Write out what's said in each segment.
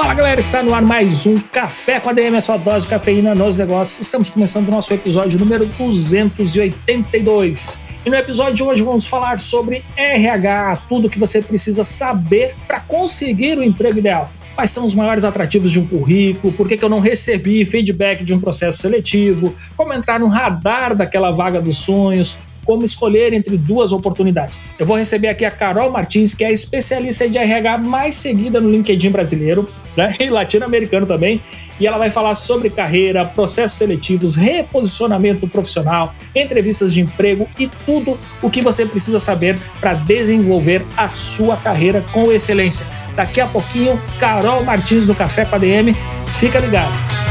Fala galera, está no ar mais um Café com a DM, a sua dose de cafeína nos negócios. Estamos começando o nosso episódio número 282. E no episódio de hoje vamos falar sobre RH, tudo que você precisa saber para conseguir o emprego ideal. Quais são os maiores atrativos de um currículo? Por que, que eu não recebi feedback de um processo seletivo? Como entrar no radar daquela vaga dos sonhos? Como escolher entre duas oportunidades. Eu vou receber aqui a Carol Martins, que é a especialista de RH mais seguida no LinkedIn brasileiro né, e latino-americano também, e ela vai falar sobre carreira, processos seletivos, reposicionamento profissional, entrevistas de emprego e tudo o que você precisa saber para desenvolver a sua carreira com excelência. Daqui a pouquinho, Carol Martins do Café com a DM, fica ligado.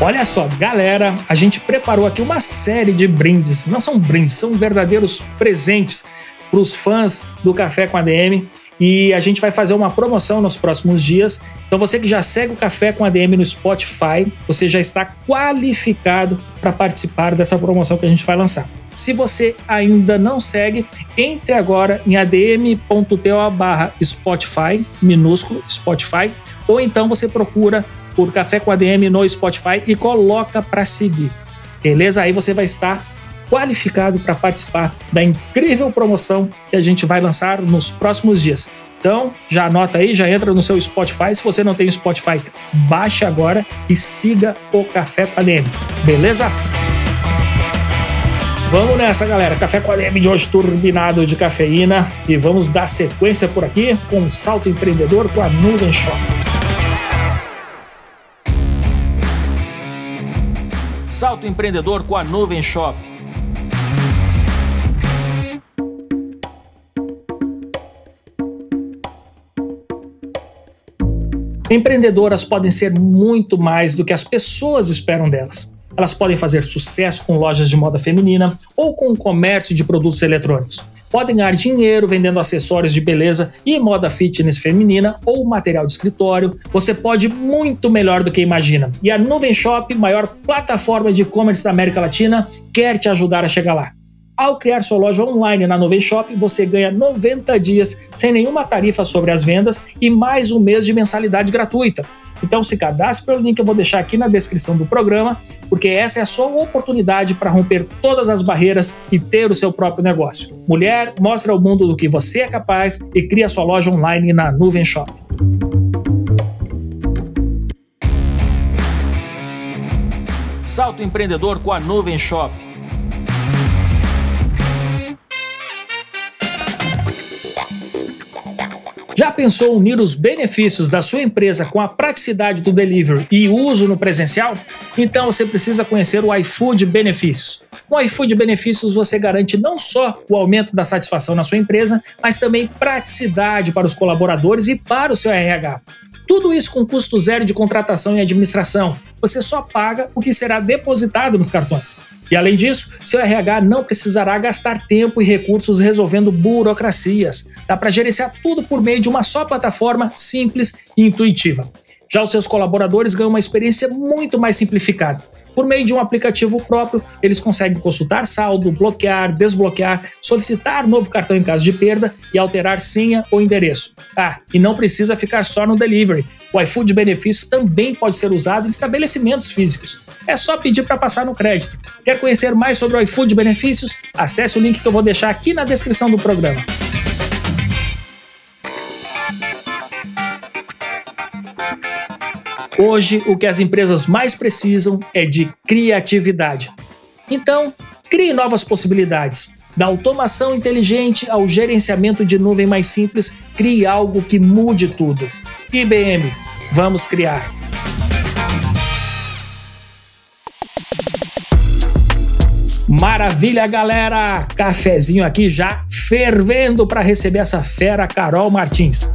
Olha só, galera, a gente preparou aqui uma série de brindes. Não são brindes, são verdadeiros presentes para os fãs do Café com a DM. E a gente vai fazer uma promoção nos próximos dias. Então, você que já segue o Café com a DM no Spotify, você já está qualificado para participar dessa promoção que a gente vai lançar. Se você ainda não segue, entre agora em adm.to barra Spotify, minúsculo Spotify, ou então você procura por Café com ADM no Spotify e coloca para seguir. Beleza? Aí você vai estar qualificado para participar da incrível promoção que a gente vai lançar nos próximos dias. Então, já anota aí, já entra no seu Spotify. Se você não tem Spotify, baixe agora e siga o Café com ADM. Beleza? Vamos nessa, galera. Café com ADM de hoje turbinado de cafeína e vamos dar sequência por aqui com um salto empreendedor com a Nuvem Shop. Salto empreendedor com a Nuvem Shop. Empreendedoras podem ser muito mais do que as pessoas esperam delas. Elas podem fazer sucesso com lojas de moda feminina ou com o comércio de produtos eletrônicos. Podem ganhar dinheiro vendendo acessórios de beleza e moda fitness feminina ou material de escritório. Você pode muito melhor do que imagina. E a Nuvem Shop, maior plataforma de e-commerce da América Latina, quer te ajudar a chegar lá. Ao criar sua loja online na Nuvem Shop, você ganha 90 dias sem nenhuma tarifa sobre as vendas e mais um mês de mensalidade gratuita. Então se cadastre pelo link que eu vou deixar aqui na descrição do programa, porque essa é a sua oportunidade para romper todas as barreiras e ter o seu próprio negócio. Mulher, mostra ao mundo do que você é capaz e cria sua loja online na Nuvem Shop. Salto empreendedor com a Nuvem Shop. Já pensou unir os benefícios da sua empresa com a praticidade do delivery e uso no presencial? Então você precisa conhecer o iFood Benefícios. Com o iFood Benefícios você garante não só o aumento da satisfação na sua empresa, mas também praticidade para os colaboradores e para o seu RH. Tudo isso com custo zero de contratação e administração. Você só paga o que será depositado nos cartões. E além disso, seu RH não precisará gastar tempo e recursos resolvendo burocracias. Dá para gerenciar tudo por meio de uma só plataforma simples e intuitiva. Já os seus colaboradores ganham uma experiência muito mais simplificada. Por meio de um aplicativo próprio, eles conseguem consultar saldo, bloquear, desbloquear, solicitar novo cartão em caso de perda e alterar senha ou endereço. Ah, e não precisa ficar só no delivery. O iFood Benefícios também pode ser usado em estabelecimentos físicos. É só pedir para passar no crédito. Quer conhecer mais sobre o iFood Benefícios? Acesse o link que eu vou deixar aqui na descrição do programa. Hoje, o que as empresas mais precisam é de criatividade. Então, crie novas possibilidades. Da automação inteligente ao gerenciamento de nuvem mais simples, crie algo que mude tudo. IBM, vamos criar. Maravilha, galera! Cafezinho aqui já fervendo para receber essa fera Carol Martins.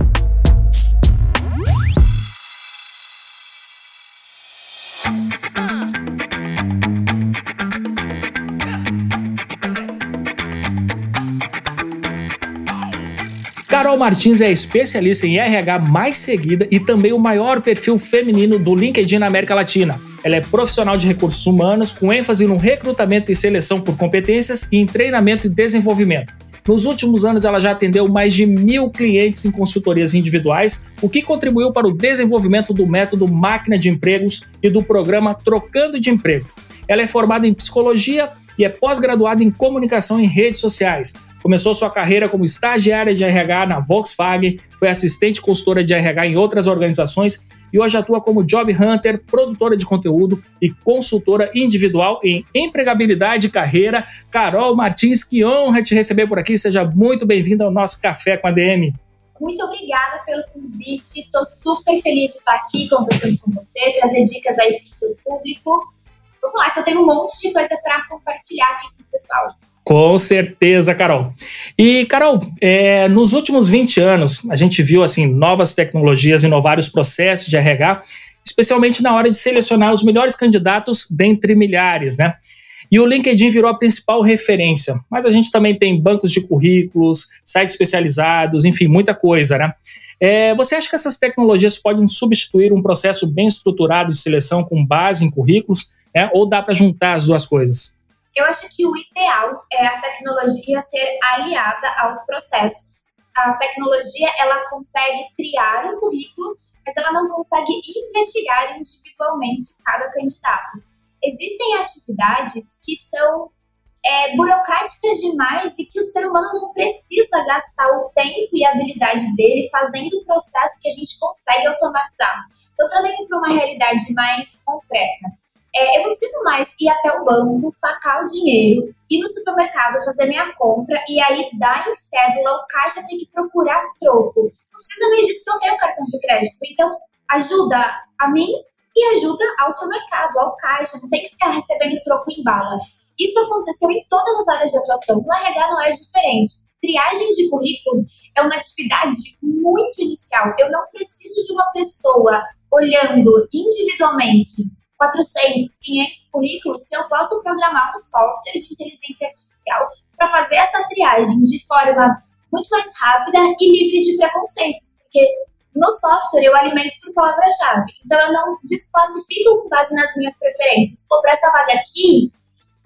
Carol Martins é especialista em RH mais seguida e também o maior perfil feminino do LinkedIn na América Latina. Ela é profissional de recursos humanos com ênfase no recrutamento e seleção por competências e em treinamento e desenvolvimento. Nos últimos anos, ela já atendeu mais de mil clientes em consultorias individuais, o que contribuiu para o desenvolvimento do método Máquina de Empregos e do programa Trocando de Emprego. Ela é formada em psicologia e é pós-graduada em comunicação em redes sociais. Começou sua carreira como estagiária de RH na Volkswagen, foi assistente consultora de RH em outras organizações e hoje atua como job hunter, produtora de conteúdo e consultora individual em empregabilidade e carreira. Carol Martins, que honra te receber por aqui. Seja muito bem-vinda ao nosso Café com a DM. Muito obrigada pelo convite. Estou super feliz de estar aqui conversando com você, trazer dicas aí para o seu público. Vamos lá, que eu tenho um monte de coisa para compartilhar aqui com o pessoal. Com certeza, Carol. E, Carol, é, nos últimos 20 anos, a gente viu assim novas tecnologias inovar os processos de RH, especialmente na hora de selecionar os melhores candidatos dentre milhares, né? E o LinkedIn virou a principal referência. Mas a gente também tem bancos de currículos, sites especializados, enfim, muita coisa, né? É, você acha que essas tecnologias podem substituir um processo bem estruturado de seleção com base em currículos, né? ou dá para juntar as duas coisas? Eu acho que o ideal é a tecnologia ser aliada aos processos. A tecnologia ela consegue criar um currículo, mas ela não consegue investigar individualmente cada candidato. Existem atividades que são é, burocráticas demais e que o ser humano não precisa gastar o tempo e a habilidade dele fazendo o processo que a gente consegue automatizar. Então, trazendo para uma realidade mais concreta. É, eu não preciso mais ir até o banco, sacar o dinheiro, ir no supermercado fazer minha compra e aí dar em cédula, o caixa tem que procurar troco. Não precisa mais disso, eu tenho cartão de crédito. Então, ajuda a mim e ajuda ao supermercado, ao caixa, não tem que ficar recebendo troco em bala. Isso aconteceu em todas as áreas de atuação. No RH não é diferente. Triagem de currículo é uma atividade muito inicial. Eu não preciso de uma pessoa olhando individualmente 400, 500 currículos se eu posso programar um software de inteligência artificial para fazer essa triagem de forma muito mais rápida e livre de preconceitos, porque no software eu alimento por palavra-chave. Então eu não desclassifico com base nas minhas preferências. Ou para essa vaga aqui,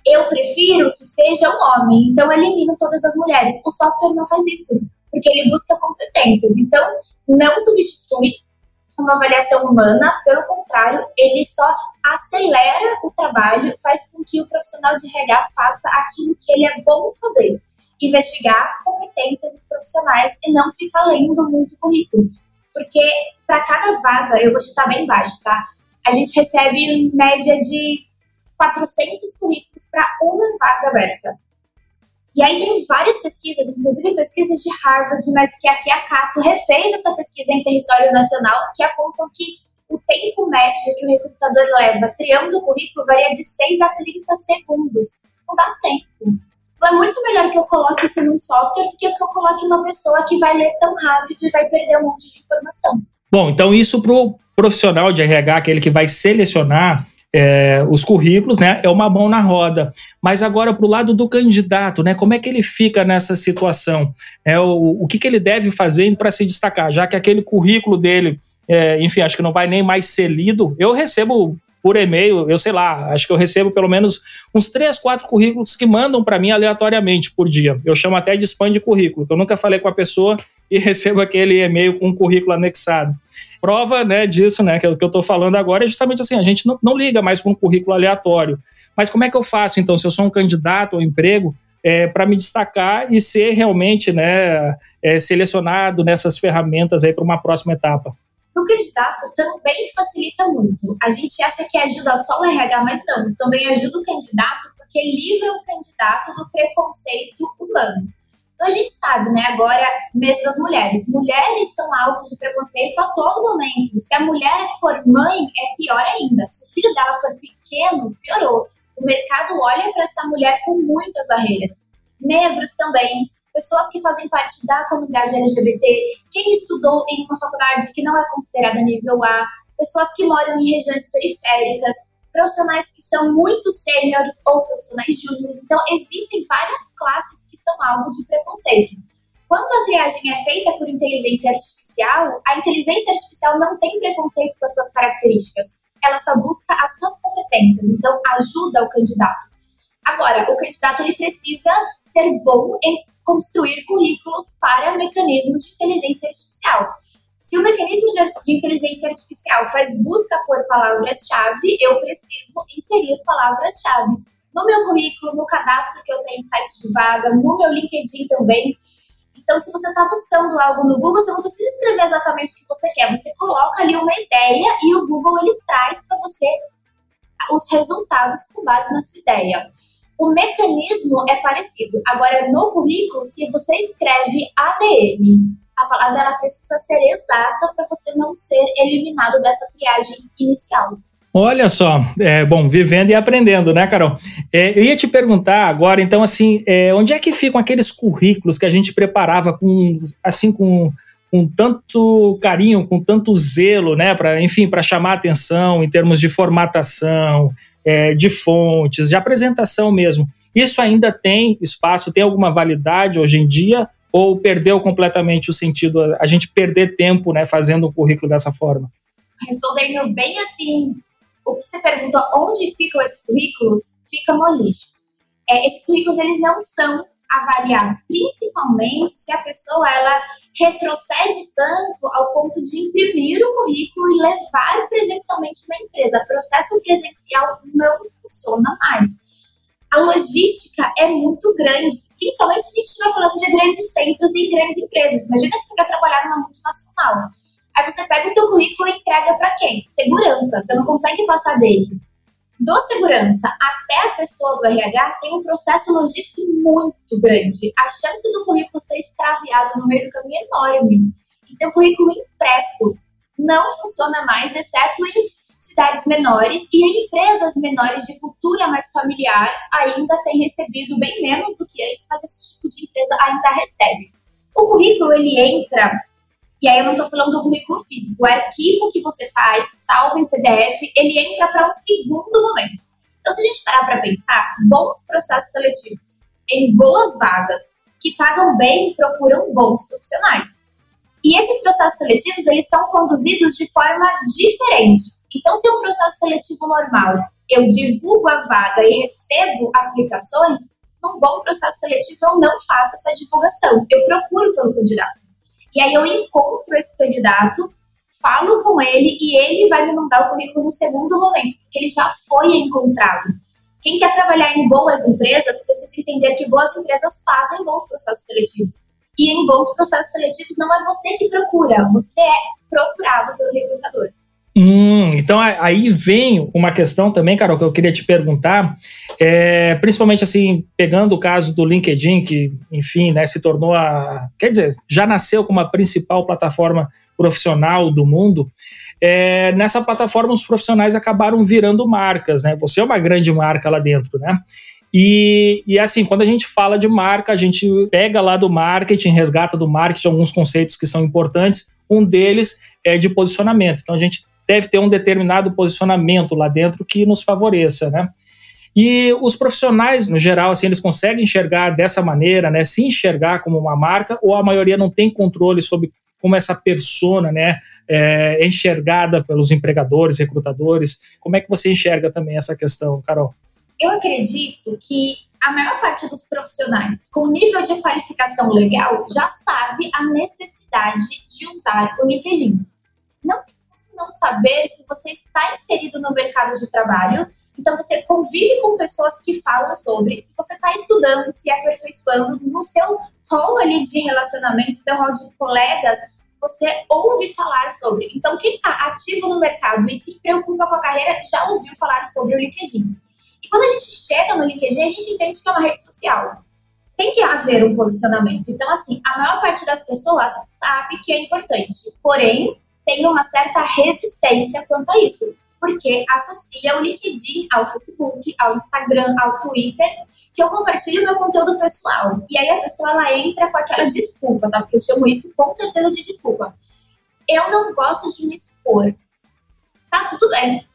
eu prefiro que seja um homem, então eu elimino todas as mulheres. O software não faz isso, porque ele busca competências. Então, não substitui uma avaliação humana, pelo contrário, ele só acelera o trabalho, faz com que o profissional de RH faça aquilo que ele é bom fazer, investigar competências dos profissionais e não ficar lendo muito currículo. Porque para cada vaga, eu vou chutar bem baixo, tá? A gente recebe em média de 400 currículos para uma vaga aberta. E aí tem várias pesquisas, inclusive pesquisas de Harvard, mas que aqui a Cato refez essa pesquisa em território nacional, que apontam que o tempo médio que o recrutador leva triando o currículo varia de 6 a 30 segundos. Não dá tempo. Então é muito melhor que eu coloque isso num software do que que eu coloque uma pessoa que vai ler tão rápido e vai perder um monte de informação. Bom, então isso para o profissional de RH, aquele que vai selecionar é, os currículos, né? É uma mão na roda. Mas agora, para o lado do candidato, né? Como é que ele fica nessa situação? É, o, o que, que ele deve fazer para se destacar? Já que aquele currículo dele, é, enfim, acho que não vai nem mais ser lido. Eu recebo por e-mail, eu sei lá, acho que eu recebo pelo menos uns três, quatro currículos que mandam para mim aleatoriamente por dia. Eu chamo até de spam de currículo, que eu nunca falei com a pessoa e recebo aquele e-mail com um currículo anexado. Prova né, disso, né, que é o que eu estou falando agora, é justamente assim: a gente não, não liga mais para um currículo aleatório. Mas como é que eu faço, então, se eu sou um candidato ao emprego, é, para me destacar e ser realmente né, é, selecionado nessas ferramentas aí para uma próxima etapa? O candidato também facilita muito. A gente acha que ajuda só o RH, mas não, também ajuda o candidato porque livra o candidato do preconceito humano. Então a gente sabe, né, agora, mês das mulheres. Mulheres são alvos de preconceito a todo momento. Se a mulher for mãe, é pior ainda. Se o filho dela for pequeno, piorou. O mercado olha para essa mulher com muitas barreiras. Negros também, pessoas que fazem parte da comunidade LGBT, quem estudou em uma faculdade que não é considerada nível A, pessoas que moram em regiões periféricas, profissionais que são muito sêniores ou profissionais júniores. Então, existem várias classes que são alvo de preconceito. Quando a triagem é feita por inteligência artificial, a inteligência artificial não tem preconceito com as suas características. Ela só busca as suas competências, então ajuda o candidato. Agora, o candidato ele precisa ser bom em construir currículos para mecanismos de inteligência artificial. Se o mecanismo de, inteligência artificial faz busca por palavras-chave, eu preciso inserir palavras-chave no meu currículo, no cadastro que eu tenho em site de vaga, no meu LinkedIn também. Então, se você está buscando algo no Google, você não precisa escrever exatamente o que você quer. Você coloca ali uma ideia e o Google ele traz para você os resultados com base na sua ideia. O mecanismo é parecido. Agora, no currículo, se você escreve ADM, a palavra ela precisa ser exata para você não ser eliminado dessa triagem inicial. Olha só, é, bom, vivendo e aprendendo, né, Carol? É, eu ia te perguntar agora, então, assim, é, onde é que ficam aqueles currículos que a gente preparava com, assim, com, com tanto carinho, com tanto zelo, né, para, enfim, para chamar atenção em termos de formatação, é, de fontes, de apresentação mesmo. Isso ainda tem espaço, tem alguma validade hoje em dia? Ou perdeu completamente o sentido, a gente perder tempo, né, fazendo um currículo dessa forma? Respondendo bem assim, o que você pergunta onde ficam esses currículos, fica no lixo. É, esses currículos eles não são avaliados, principalmente se a pessoa ela retrocede tanto ao ponto de imprimir o currículo e levar presencialmente na empresa. O processo presencial não funciona mais. A logística é muito grande, principalmente se a gente estiver falando de grandes centros e grandes empresas. Imagina que você quer trabalhar numa multinacional. Aí você pega o teu currículo e entrega para quem? Segurança. Você não consegue passar dele. Do segurança até a pessoa do RH tem um processo logístico muito grande. A chance do currículo ser extraviado no meio do caminho é enorme. Então, o currículo impresso não funciona mais, exceto em cidades menores e em empresas menores de cultura mais familiar ainda tem recebido bem menos do que antes, mas esse tipo de empresa ainda recebe. O currículo ele entra e aí eu não estou falando do currículo físico, o arquivo que você faz, salva em PDF, ele entra para um segundo momento. Então, se a gente parar para pensar, bons processos seletivos em boas vagas que pagam bem procuram bons profissionais. E esses processos seletivos, eles são conduzidos de forma diferente. Então, se é um processo seletivo normal, eu divulgo a vaga e recebo aplicações, num bom processo seletivo eu não faço essa divulgação, eu procuro pelo candidato. E aí eu encontro esse candidato, falo com ele e ele vai me mandar o currículo no segundo momento, porque ele já foi encontrado. Quem quer trabalhar em boas empresas precisa entender que boas empresas fazem bons processos seletivos. E em bons processos seletivos não é você que procura, você é procurado pelo recrutador. Hum, então aí vem uma questão também, Carol, que eu queria te perguntar, é, principalmente assim, pegando o caso do LinkedIn, que, enfim, né, se tornou a. Quer dizer, já nasceu como a principal plataforma profissional do mundo. É, nessa plataforma, os profissionais acabaram virando marcas, né? Você é uma grande marca lá dentro, né? E, e assim, quando a gente fala de marca, a gente pega lá do marketing, resgata do marketing alguns conceitos que são importantes. Um deles é de posicionamento. Então a gente deve ter um determinado posicionamento lá dentro que nos favoreça, né? E os profissionais, no geral, assim, eles conseguem enxergar dessa maneira, né? Se enxergar como uma marca, ou a maioria não tem controle sobre como essa persona, né, é enxergada pelos empregadores, recrutadores. Como é que você enxerga também essa questão, Carol? Eu acredito que a maior parte dos profissionais com nível de qualificação legal já sabe a necessidade de usar o LinkedIn. Não tem não saber se você está inserido no mercado de trabalho. Então, você convive com pessoas que falam sobre, se você está estudando, se aperfeiçoando no seu rol ali de relacionamento, seu rol de colegas, você ouve falar sobre. Então, quem está ativo no mercado e se preocupa com a carreira já ouviu falar sobre o LinkedIn. E quando a gente chega no LinkedIn, a gente entende que é uma rede social. Tem que haver um posicionamento. Então, assim, a maior parte das pessoas sabe que é importante. Porém, tem uma certa resistência quanto a isso, porque associa o LinkedIn ao Facebook, ao Instagram, ao Twitter, que eu compartilho meu conteúdo pessoal. E aí a pessoa ela entra com aquela desculpa, tá? Porque eu chamo isso com certeza de desculpa. Eu não gosto de me expor. Tá tudo bem.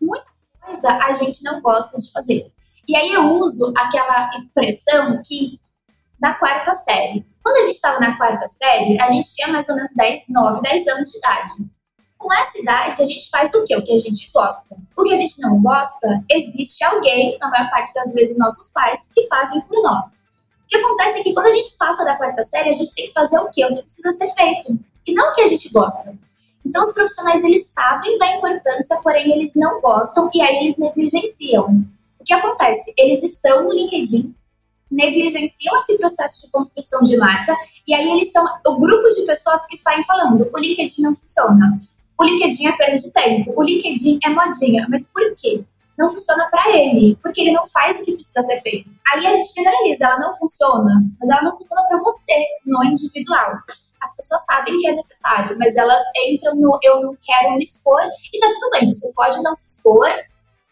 Muita coisa a gente não gosta de fazer. E aí eu uso aquela expressão que da quarta série Quando a gente estava na quarta série, a gente tinha mais ou menos 10, 9, 10 anos de idade. Com essa idade, a gente faz o quê? O que a gente gosta. O que a gente não gosta, existe alguém, na maior parte das vezes nossos pais, que fazem por nós. O que acontece é que quando a gente passa da quarta série, a gente tem que fazer o quê? O que precisa ser feito. E não o que a gente gosta. Então, os profissionais, eles sabem da importância, porém, eles não gostam e aí eles negligenciam. O que acontece? Eles estão no LinkedIn, negligenciam esse processo de construção de marca e aí eles são o grupo de pessoas que saem falando: o LinkedIn não funciona, o LinkedIn é perda de tempo, o LinkedIn é modinha. Mas por quê? Não funciona para ele, porque ele não faz o que precisa ser feito. Aí a gente generaliza, ela não funciona, mas ela não funciona para você, no individual. As pessoas sabem que é necessário, mas elas entram no eu não quero me expor e tá tudo bem, você pode não se expor,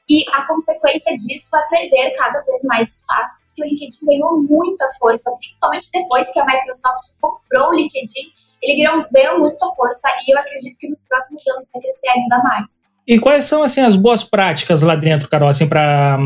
e a consequência disso é perder cada vez mais espaço, porque o LinkedIn ganhou muita força, principalmente depois que a Microsoft comprou o LinkedIn, ele ganhou, ganhou muita força e eu acredito que nos próximos anos vai crescer ainda mais. E quais são assim as boas práticas lá dentro, Carol, assim para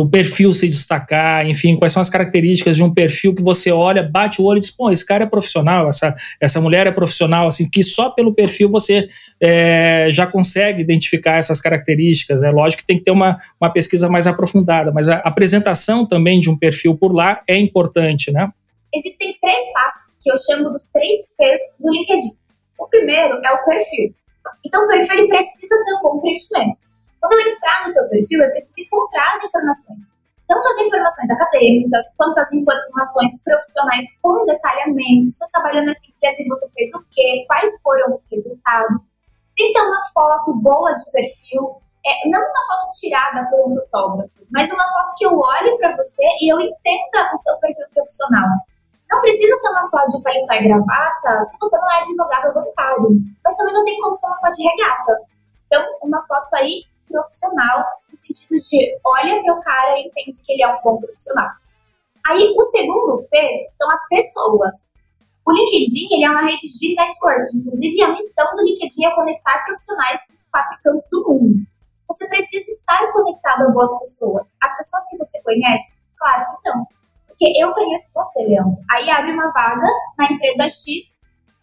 o perfil se destacar, enfim, quais são as características de um perfil que você olha, bate o olho e diz, pô, esse cara é profissional, essa, essa mulher é profissional, assim, que só pelo perfil você é, já consegue identificar essas características, é né? lógico que tem que ter uma, uma pesquisa mais aprofundada, mas a apresentação também de um perfil por lá é importante, né? Existem três passos que eu chamo dos três P's do LinkedIn. O primeiro é o perfil. Então, o perfil ele precisa ter um bom preenchimento. Quando eu entrar no teu perfil, eu preciso encontrar as informações. Tanto as informações acadêmicas, quanto as informações profissionais com detalhamento. Você trabalhou nessa empresa você fez o quê? Quais foram os resultados? Ter uma foto boa de perfil. É, não uma foto tirada por um fotógrafo, mas uma foto que eu olhe para você e eu entenda o seu perfil profissional. Não precisa ser uma foto de paletó e gravata se você não é advogado bancário. Mas também não tem como ser uma foto de regata. Então, uma foto aí profissional, no sentido de olha para o cara e entende que ele é um bom profissional. Aí, o segundo P são as pessoas. O LinkedIn ele é uma rede de networking. Inclusive, a missão do LinkedIn é conectar profissionais dos quatro cantos do mundo. Você precisa estar conectado a boas pessoas. As pessoas que você conhece? Claro que não. Porque eu conheço você, Leandro. Aí abre uma vaga na empresa X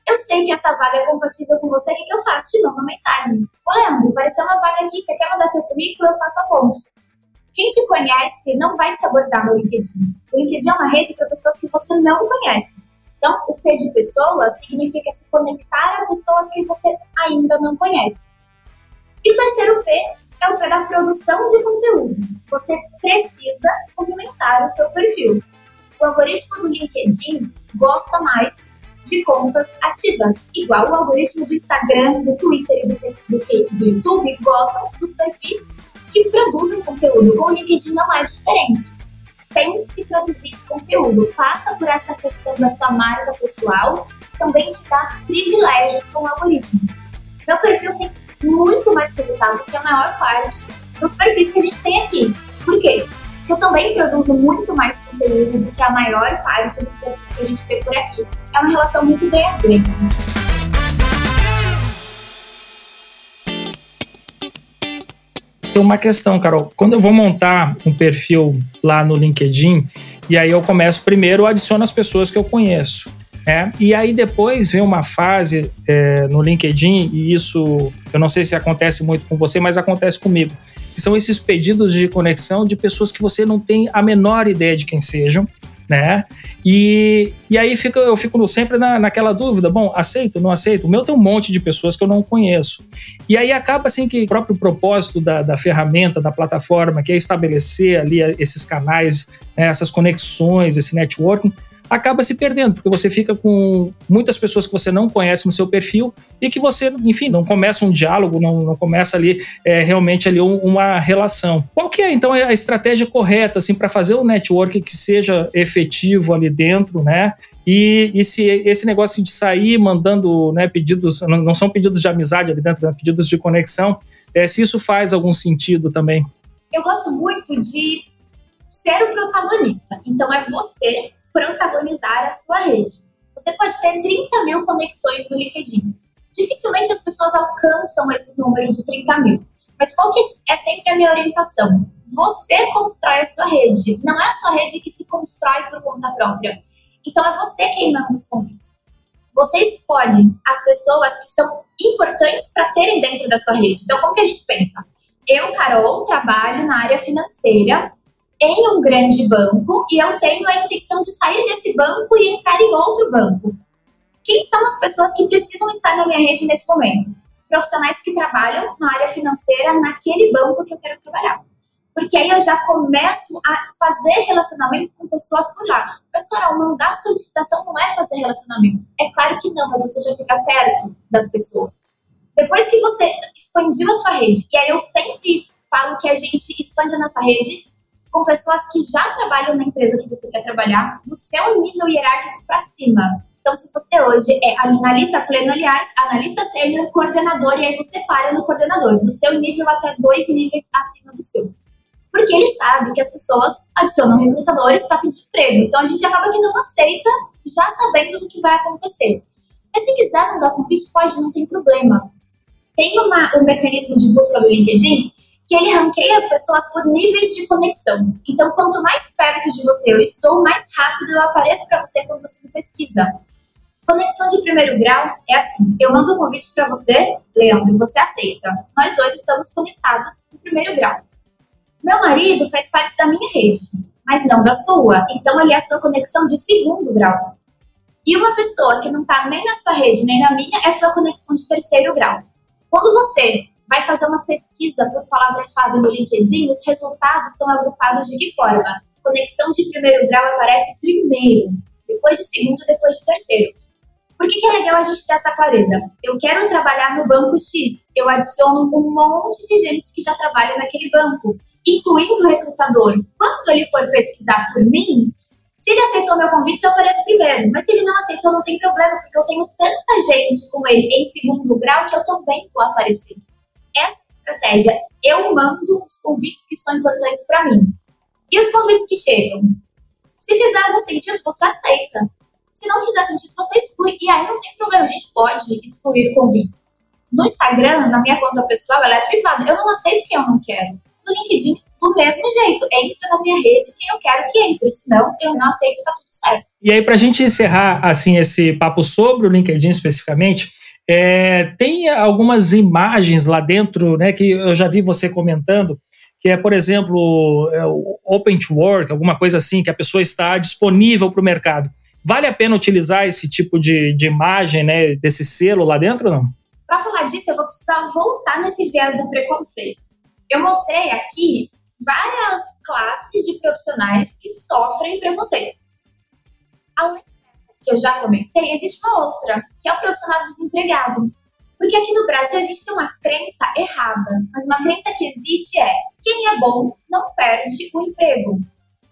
eu sei que essa vaga é compatível com você, o que, que eu faço? Te mando uma mensagem. Ô, Leandro, apareceu uma vaga aqui, você quer mandar teu currículo? Eu faço a ponte. Quem te conhece não vai te abordar no LinkedIn. O LinkedIn é uma rede para pessoas que você não conhece. Então, o P de pessoas significa se conectar a pessoas que você ainda não conhece. E o terceiro P é o P da produção de conteúdo. Você precisa movimentar o seu perfil. O algoritmo do LinkedIn gosta mais de contas ativas, igual o algoritmo do Instagram, do Twitter e do Facebook e do YouTube gostam dos perfis que produzem conteúdo. Com o LinkedIn não é diferente. Tem que produzir conteúdo. Passa por essa questão da sua marca pessoal, também te dá privilégios com o algoritmo. Meu perfil tem muito mais resultado que a maior parte dos perfis que a gente tem aqui. Por quê? Que eu também produzo muito mais conteúdo do que a maior parte dos perfis que a gente vê por aqui. É uma relação muito ganha-ganha. Tem uma questão, Carol. Quando eu vou montar um perfil lá no LinkedIn, e aí eu começo primeiro, adiciono as pessoas que eu conheço. É, e aí depois vem uma fase é, no LinkedIn, e isso eu não sei se acontece muito com você, mas acontece comigo que são esses pedidos de conexão de pessoas que você não tem a menor ideia de quem sejam, né? E, e aí fica, eu fico sempre na, naquela dúvida, bom, aceito, não aceito? O meu tem um monte de pessoas que eu não conheço. E aí acaba assim que o próprio propósito da, da ferramenta, da plataforma, que é estabelecer ali esses canais, né, essas conexões, esse networking, acaba se perdendo, porque você fica com muitas pessoas que você não conhece no seu perfil e que você, enfim, não começa um diálogo, não, não começa ali é, realmente ali uma relação. Qual que é então a estratégia correta assim para fazer o network que seja efetivo ali dentro, né? E, e se esse negócio de sair mandando né, pedidos, não, não são pedidos de amizade ali dentro, né, pedidos de conexão, é, se isso faz algum sentido também? Eu gosto muito de ser o protagonista. Então é você protagonizar a sua rede. Você pode ter 30 mil conexões no LinkedIn. Dificilmente as pessoas alcançam esse número de 30 mil. Mas qual que é sempre a minha orientação? Você constrói a sua rede. Não é a sua rede que se constrói por conta própria. Então é você quem manda os convites. Você escolhe as pessoas que são importantes para terem dentro da sua rede. Então, como que a gente pensa? Eu, Carol, trabalho na área financeira em um grande banco e eu tenho a intenção de sair desse banco e entrar em outro banco. Quem são as pessoas que precisam estar na minha rede nesse momento? Profissionais que trabalham na área financeira naquele banco que eu quero trabalhar. Porque aí eu já começo a fazer relacionamento com pessoas por lá. Mas, Carol, mandar solicitação não é fazer relacionamento. É claro que não, mas você já fica perto das pessoas. Depois que você expandiu a tua rede, e aí eu sempre falo que a gente expande a nossa rede com pessoas que já trabalham na empresa que você quer trabalhar, no seu nível hierárquico para cima. Então, se você hoje é analista pleno, aliás, analista sênior, coordenador, e aí você para no coordenador, do seu nível até dois níveis acima do seu. Porque ele sabe que as pessoas adicionam recrutadores para pedir emprego. Então, a gente acaba que não aceita, já sabendo do que vai acontecer. Mas se quiser mandar convite, pode, não tem problema tem uma, um mecanismo de busca do LinkedIn que ele ranqueia as pessoas por níveis de conexão. Então, quanto mais perto de você eu estou, mais rápido eu apareço para você quando você me pesquisa. Conexão de primeiro grau é assim: eu mando um convite para você, Leandro, você aceita. Nós dois estamos conectados no primeiro grau. Meu marido faz parte da minha rede, mas não da sua, então ele é a sua conexão de segundo grau. E uma pessoa que não está nem na sua rede nem na minha é a tua conexão de terceiro grau. Quando você vai fazer uma pesquisa por palavra-chave no LinkedIn, os resultados são agrupados de que forma? Conexão de primeiro grau aparece primeiro, depois de segundo, depois de terceiro. Por que, que, é legal a gente ter essa clareza? Eu quero trabalhar no banco X, eu adiciono um monte de gente que já trabalha naquele banco, incluindo o recrutador. Quando ele for pesquisar por mim, se ele aceitou meu convite, eu apareço primeiro. Mas se ele não aceitou, não tem problema, porque eu tenho tanta gente com ele em segundo grau que eu também vou aparecer. Essa estratégia, eu mando os convites que são importantes para mim. E os convites que chegam? Se fizer algum sentido, você aceita. Se não fizer sentido, você exclui. E aí não tem problema, a gente pode excluir convites. No Instagram, na minha conta pessoal, ela é privada. Eu não aceito quem eu não quero. No LinkedIn, do mesmo jeito. Entra na minha rede quem eu quero que entre, senão eu não aceito, tá tudo certo. E aí, para a gente encerrar assim esse papo sobre o LinkedIn especificamente, é, tem algumas imagens lá dentro, né, que eu já vi você comentando, que é, por exemplo, é, Open to Work, alguma coisa assim, que a pessoa está disponível para o mercado. Vale a pena utilizar esse tipo de, de imagem, né, desse selo lá dentro ou não? Para falar disso, eu vou precisar voltar nesse viés do preconceito. Eu mostrei aqui várias classes de profissionais que sofrem preconceito. Além que eu já comentei, existe uma outra, que é o profissional desempregado. Porque aqui no Brasil a gente tem uma crença errada, mas uma crença que existe é: quem é bom não perde o emprego.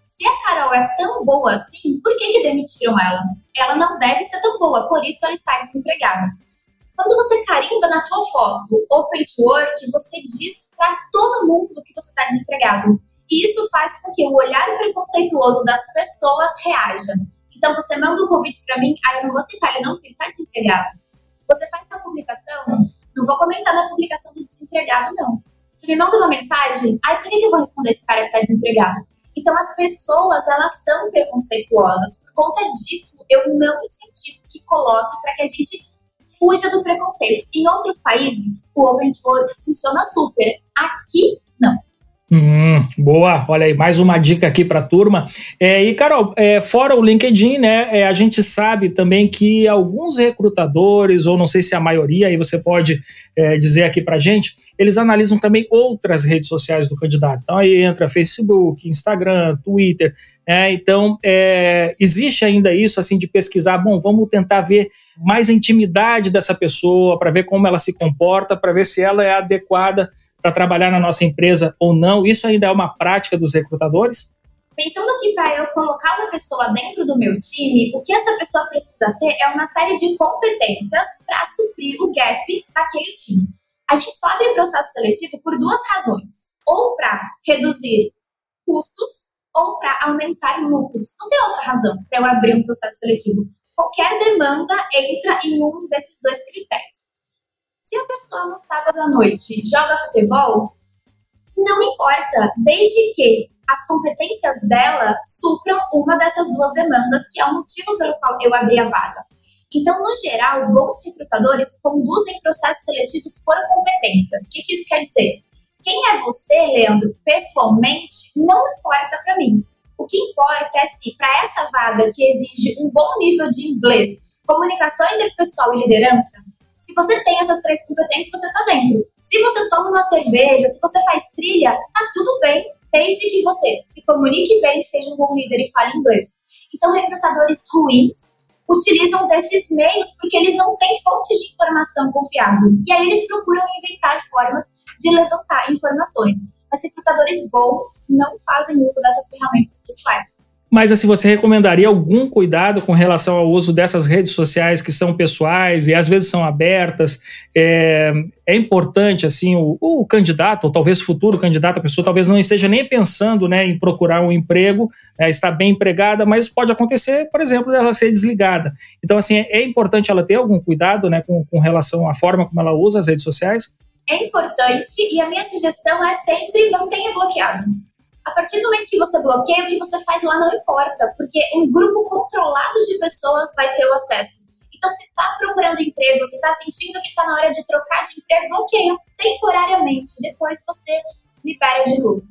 Se a Carol é tão boa assim, por que, que demitiram ela? Ela não deve ser tão boa, por isso ela está desempregada. Quando você carimba na tua foto Open to Work, você diz para todo mundo que você está desempregado. E isso faz com que o olhar preconceituoso das pessoas reaja. Então você manda um convite para mim, aí eu não vou aceitar ele não, porque ele está desempregado. Você faz uma publicação, não vou comentar na publicação do desempregado, não. Você me manda uma mensagem, ai, por que, eu vou responder esse cara que está desempregado? Então as pessoas, elas são preconceituosas. Por conta disso, eu não incentivo que coloque para que a gente fuja do preconceito. Em outros países, o Open Work funciona super. Aqui, não. Hum, boa, olha aí, mais uma dica aqui para a turma. É, e, Carol, é, fora o LinkedIn, né, é, a gente sabe também que alguns recrutadores, ou não sei se a maioria, aí você pode é, dizer aqui para gente, eles analisam também outras redes sociais do candidato. Então, aí entra Facebook, Instagram, Twitter. Né, então, é, existe ainda isso, assim, de pesquisar, bom, vamos tentar ver mais a intimidade dessa pessoa, para ver como ela se comporta, para ver se ela é adequada para trabalhar na nossa empresa ou não? Isso ainda é uma prática dos recrutadores? Pensando que para eu colocar uma pessoa dentro do meu time, o que essa pessoa precisa ter é uma série de competências para suprir o gap daquele time. A gente só abre processo seletivo por duas razões: ou para reduzir custos ou para aumentar lucros. Não tem outra razão para eu abrir um processo seletivo. Qualquer demanda entra em um desses dois critérios. Se a pessoa no sábado à noite joga futebol, Não importa, desde que as competências dela supram uma dessas duas demandas, que é o motivo pelo qual eu abri a vaga. Então, no geral, bons recrutadores conduzem processos seletivos por competências. O que, isso quer dizer? Quem é você, Leandro, pessoalmente, não importa para mim. O que importa é se, para essa vaga que exige um bom nível de inglês, comunicação interpessoal e liderança, se você tem essas três competências, você está dentro. Se você toma uma cerveja, se você faz trilha, tá tudo bem, desde que você se comunique bem, seja um bom líder e fale inglês. Então, recrutadores ruins utilizam desses meios porque eles não têm fonte de informação confiável. E aí eles procuram inventar formas de levantar informações. Mas recrutadores bons não fazem uso dessas ferramentas pessoais. Mas assim, você recomendaria algum cuidado com relação ao uso dessas redes sociais que são pessoais e às vezes são abertas? É, é importante, assim, o, o, candidato, ou talvez futuro candidato, a pessoa talvez não esteja nem pensando né, em procurar um emprego, é, está bem empregada, mas pode acontecer, por exemplo, dela ser desligada. Então, assim, é, é importante ela ter algum cuidado né, com, com relação à forma como ela usa as redes sociais? É importante e a minha sugestão é sempre mantenha bloqueado. A partir do momento que você bloqueia, o que você faz lá não importa, porque um grupo controlado de pessoas vai ter o acesso. Então, se está procurando emprego, se está sentindo que está na hora de trocar de emprego, bloqueia temporariamente. Depois você libera de novo.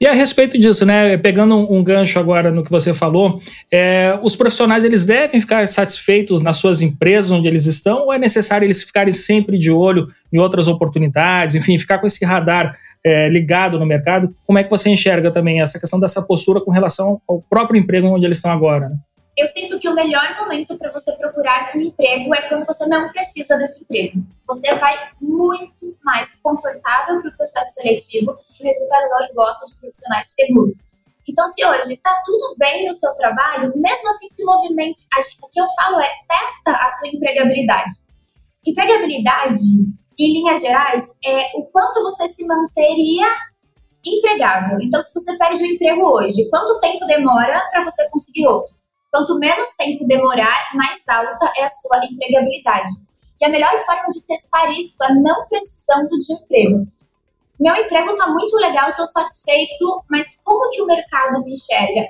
E a respeito disso, né, pegando um, gancho agora no que você falou, é, os profissionais eles devem ficar satisfeitos nas suas empresas onde eles estão ou é necessário eles ficarem sempre de olho em outras oportunidades, enfim, ficar com esse radar é, ligado no mercado? Como é que você enxerga também essa questão dessa postura com relação ao próprio emprego onde eles estão agora? Né? eu sinto que o melhor momento para você procurar um emprego é quando você não precisa desse emprego. Você vai muito mais confortável para o processo seletivo e o recrutador gosta de profissionais seguros. Então, se hoje está tudo bem no seu trabalho, mesmo assim se movimente. O que eu falo é testa a tua empregabilidade. Empregabilidade, em linhas gerais, é o quanto você se manteria empregável. Então, se você perde um emprego hoje, quanto tempo demora para você conseguir outro? Quanto menos tempo demorar, mais alta é a sua empregabilidade. E a melhor forma de testar isso é não precisando de emprego. Meu emprego está muito legal, estou satisfeito, mas como que o mercado me enxerga?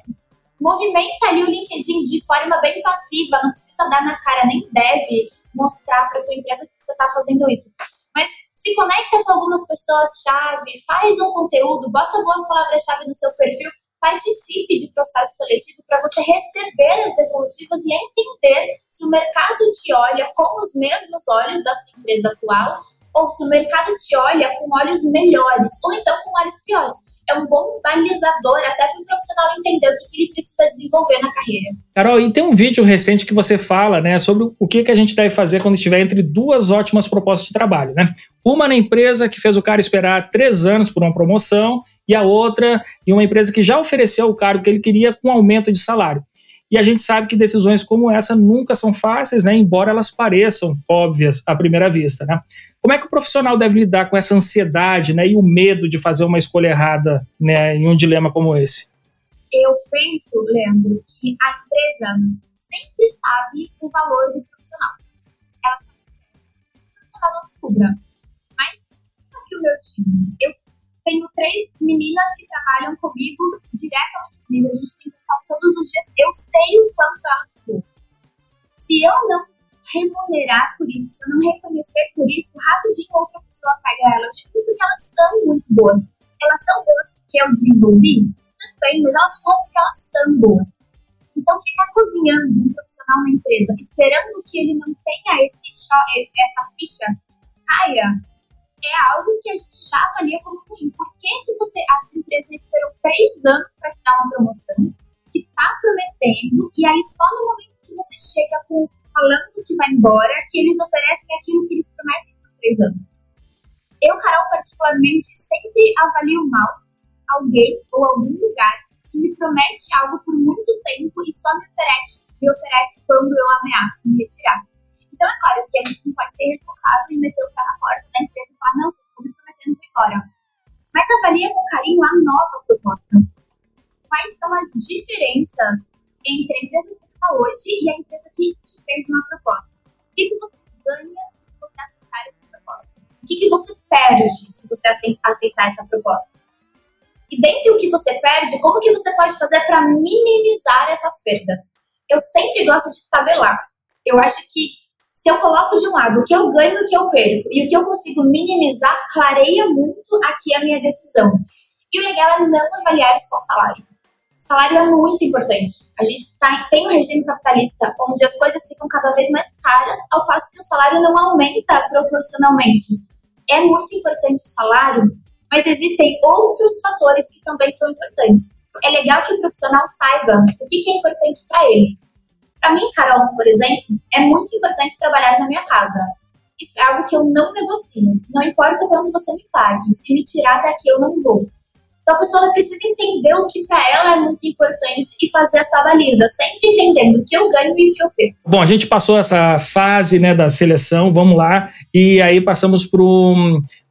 Movimenta ali o LinkedIn de forma bem passiva, não precisa dar na cara, nem deve mostrar para tua empresa que você está fazendo isso. Mas se conecta com algumas pessoas-chave, faz um conteúdo, bota boas palavras-chave no seu perfil participe de processo seletivo para você receber as devolutivas e entender se o mercado te olha com os mesmos olhos da sua empresa atual ou se o mercado te olha com olhos melhores ou então com olhos piores é um bom balizador até para o profissional entender o que, que, ele precisa desenvolver na carreira. Carol, e tem um vídeo recente que você fala, né, sobre o que, que a gente deve fazer quando estiver entre duas ótimas propostas de trabalho, né? Uma na empresa que fez o cara esperar três anos por uma promoção e a outra em uma empresa que já ofereceu o cargo que ele queria com aumento de salário. E a gente sabe que decisões como essa nunca são fáceis, né, embora elas pareçam óbvias à primeira vista. Né? Como é que o profissional deve lidar com essa ansiedade né, e o medo de fazer uma escolha errada né, em um dilema como esse? Eu penso, Leandro, que a empresa sempre sabe o valor do profissional. Ela sabe que o profissional não descubra. Mas aqui o meu time, eu tenho três meninas que trabalham comigo, diretamente comigo, a gente tem contato todos os dias. Eu sei o quanto elas boas. Se eu não remunerar por isso, se eu não reconhecer por isso, rapidinho outra pessoa pega elas de porque elas são muito boas. Elas são boas porque eu desenvolvi? Também, mas elas são boas porque elas são boas. Então, ficar cozinhando um profissional na empresa, esperando que ele não tenha esse essa ficha caia, é algo que a gente já avalia como ruim. Por que, que você, a sua empresa esperou três anos para te dar uma promoção, que está prometendo, e aí só no momento que você chega com, falando que vai embora, que eles oferecem aquilo que eles prometem por três anos? Eu, Carol, particularmente, sempre avalio mal alguém ou algum lugar que me promete algo por muito tempo e só me oferece, me oferece quando eu ameaço me retirar. Então, é claro que a gente não pode ser responsável e meter o pé na porta da empresa e falar, não, você está me prometendo ir embora. Mas avalia com carinho a nova proposta. Quais são as diferenças entre a empresa que você está hoje e a empresa que te fez uma proposta? O que, que você ganha se você aceitar essa proposta? O que, que você perde se você aceitar essa proposta? E dentre o que você perde, como que você pode fazer para minimizar essas perdas? Eu sempre gosto de tabelar. Eu acho que se eu coloco de um lado o que eu ganho e o que eu perco e o que eu consigo minimizar, clareia muito aqui a minha decisão. E o legal é não avaliar só salário. O salário é muito importante. A gente tá, tem um regime capitalista onde as coisas ficam cada vez mais caras, ao passo que o salário não aumenta proporcionalmente. É muito importante o salário, mas existem outros fatores que também são importantes. É legal que o profissional saiba o que, que é importante para ele. Para mim, Carol, por exemplo, é muito importante trabalhar na minha casa. Isso é algo que eu não negocio. Não importa o quanto você me pague, se me tirar daqui eu não vou. Então a pessoa precisa entender o que para ela é muito importante e fazer essa baliza, sempre entendendo o que eu ganho e o que eu perco. Bom, a gente passou essa fase né, da seleção, vamos lá, e aí passamos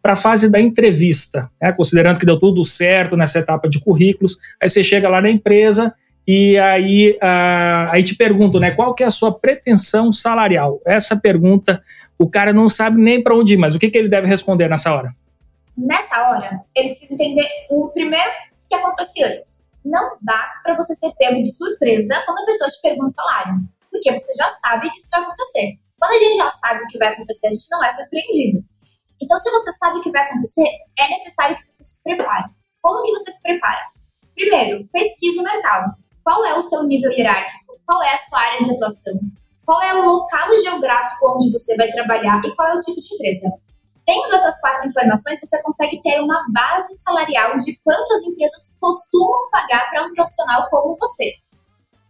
para a fase da entrevista, né, considerando que deu tudo certo nessa etapa de currículos, aí você chega lá na empresa e aí, aí te pergunto, né, qual que é a sua pretensão salarial? Essa pergunta, o cara não sabe nem para onde ir, mas o que, que ele deve responder nessa hora? Nessa hora, ele precisa entender o primeiro que acontece antes. Não dá para você ser pego de surpresa quando a pessoa te pergunta o salário, porque você já sabe que isso vai acontecer. Quando a gente já sabe o que vai acontecer, a gente não é surpreendido. Então, se você sabe o que vai acontecer, é necessário que você se prepare. Como que você se prepara? Primeiro, pesquise o mercado. Qual é o seu nível hierárquico? Qual é a sua área de atuação? Qual é o local geográfico onde você vai trabalhar e qual é o tipo de empresa? Tendo essas quatro informações, você consegue ter uma base salarial de quanto as empresas costumam pagar para um profissional como você.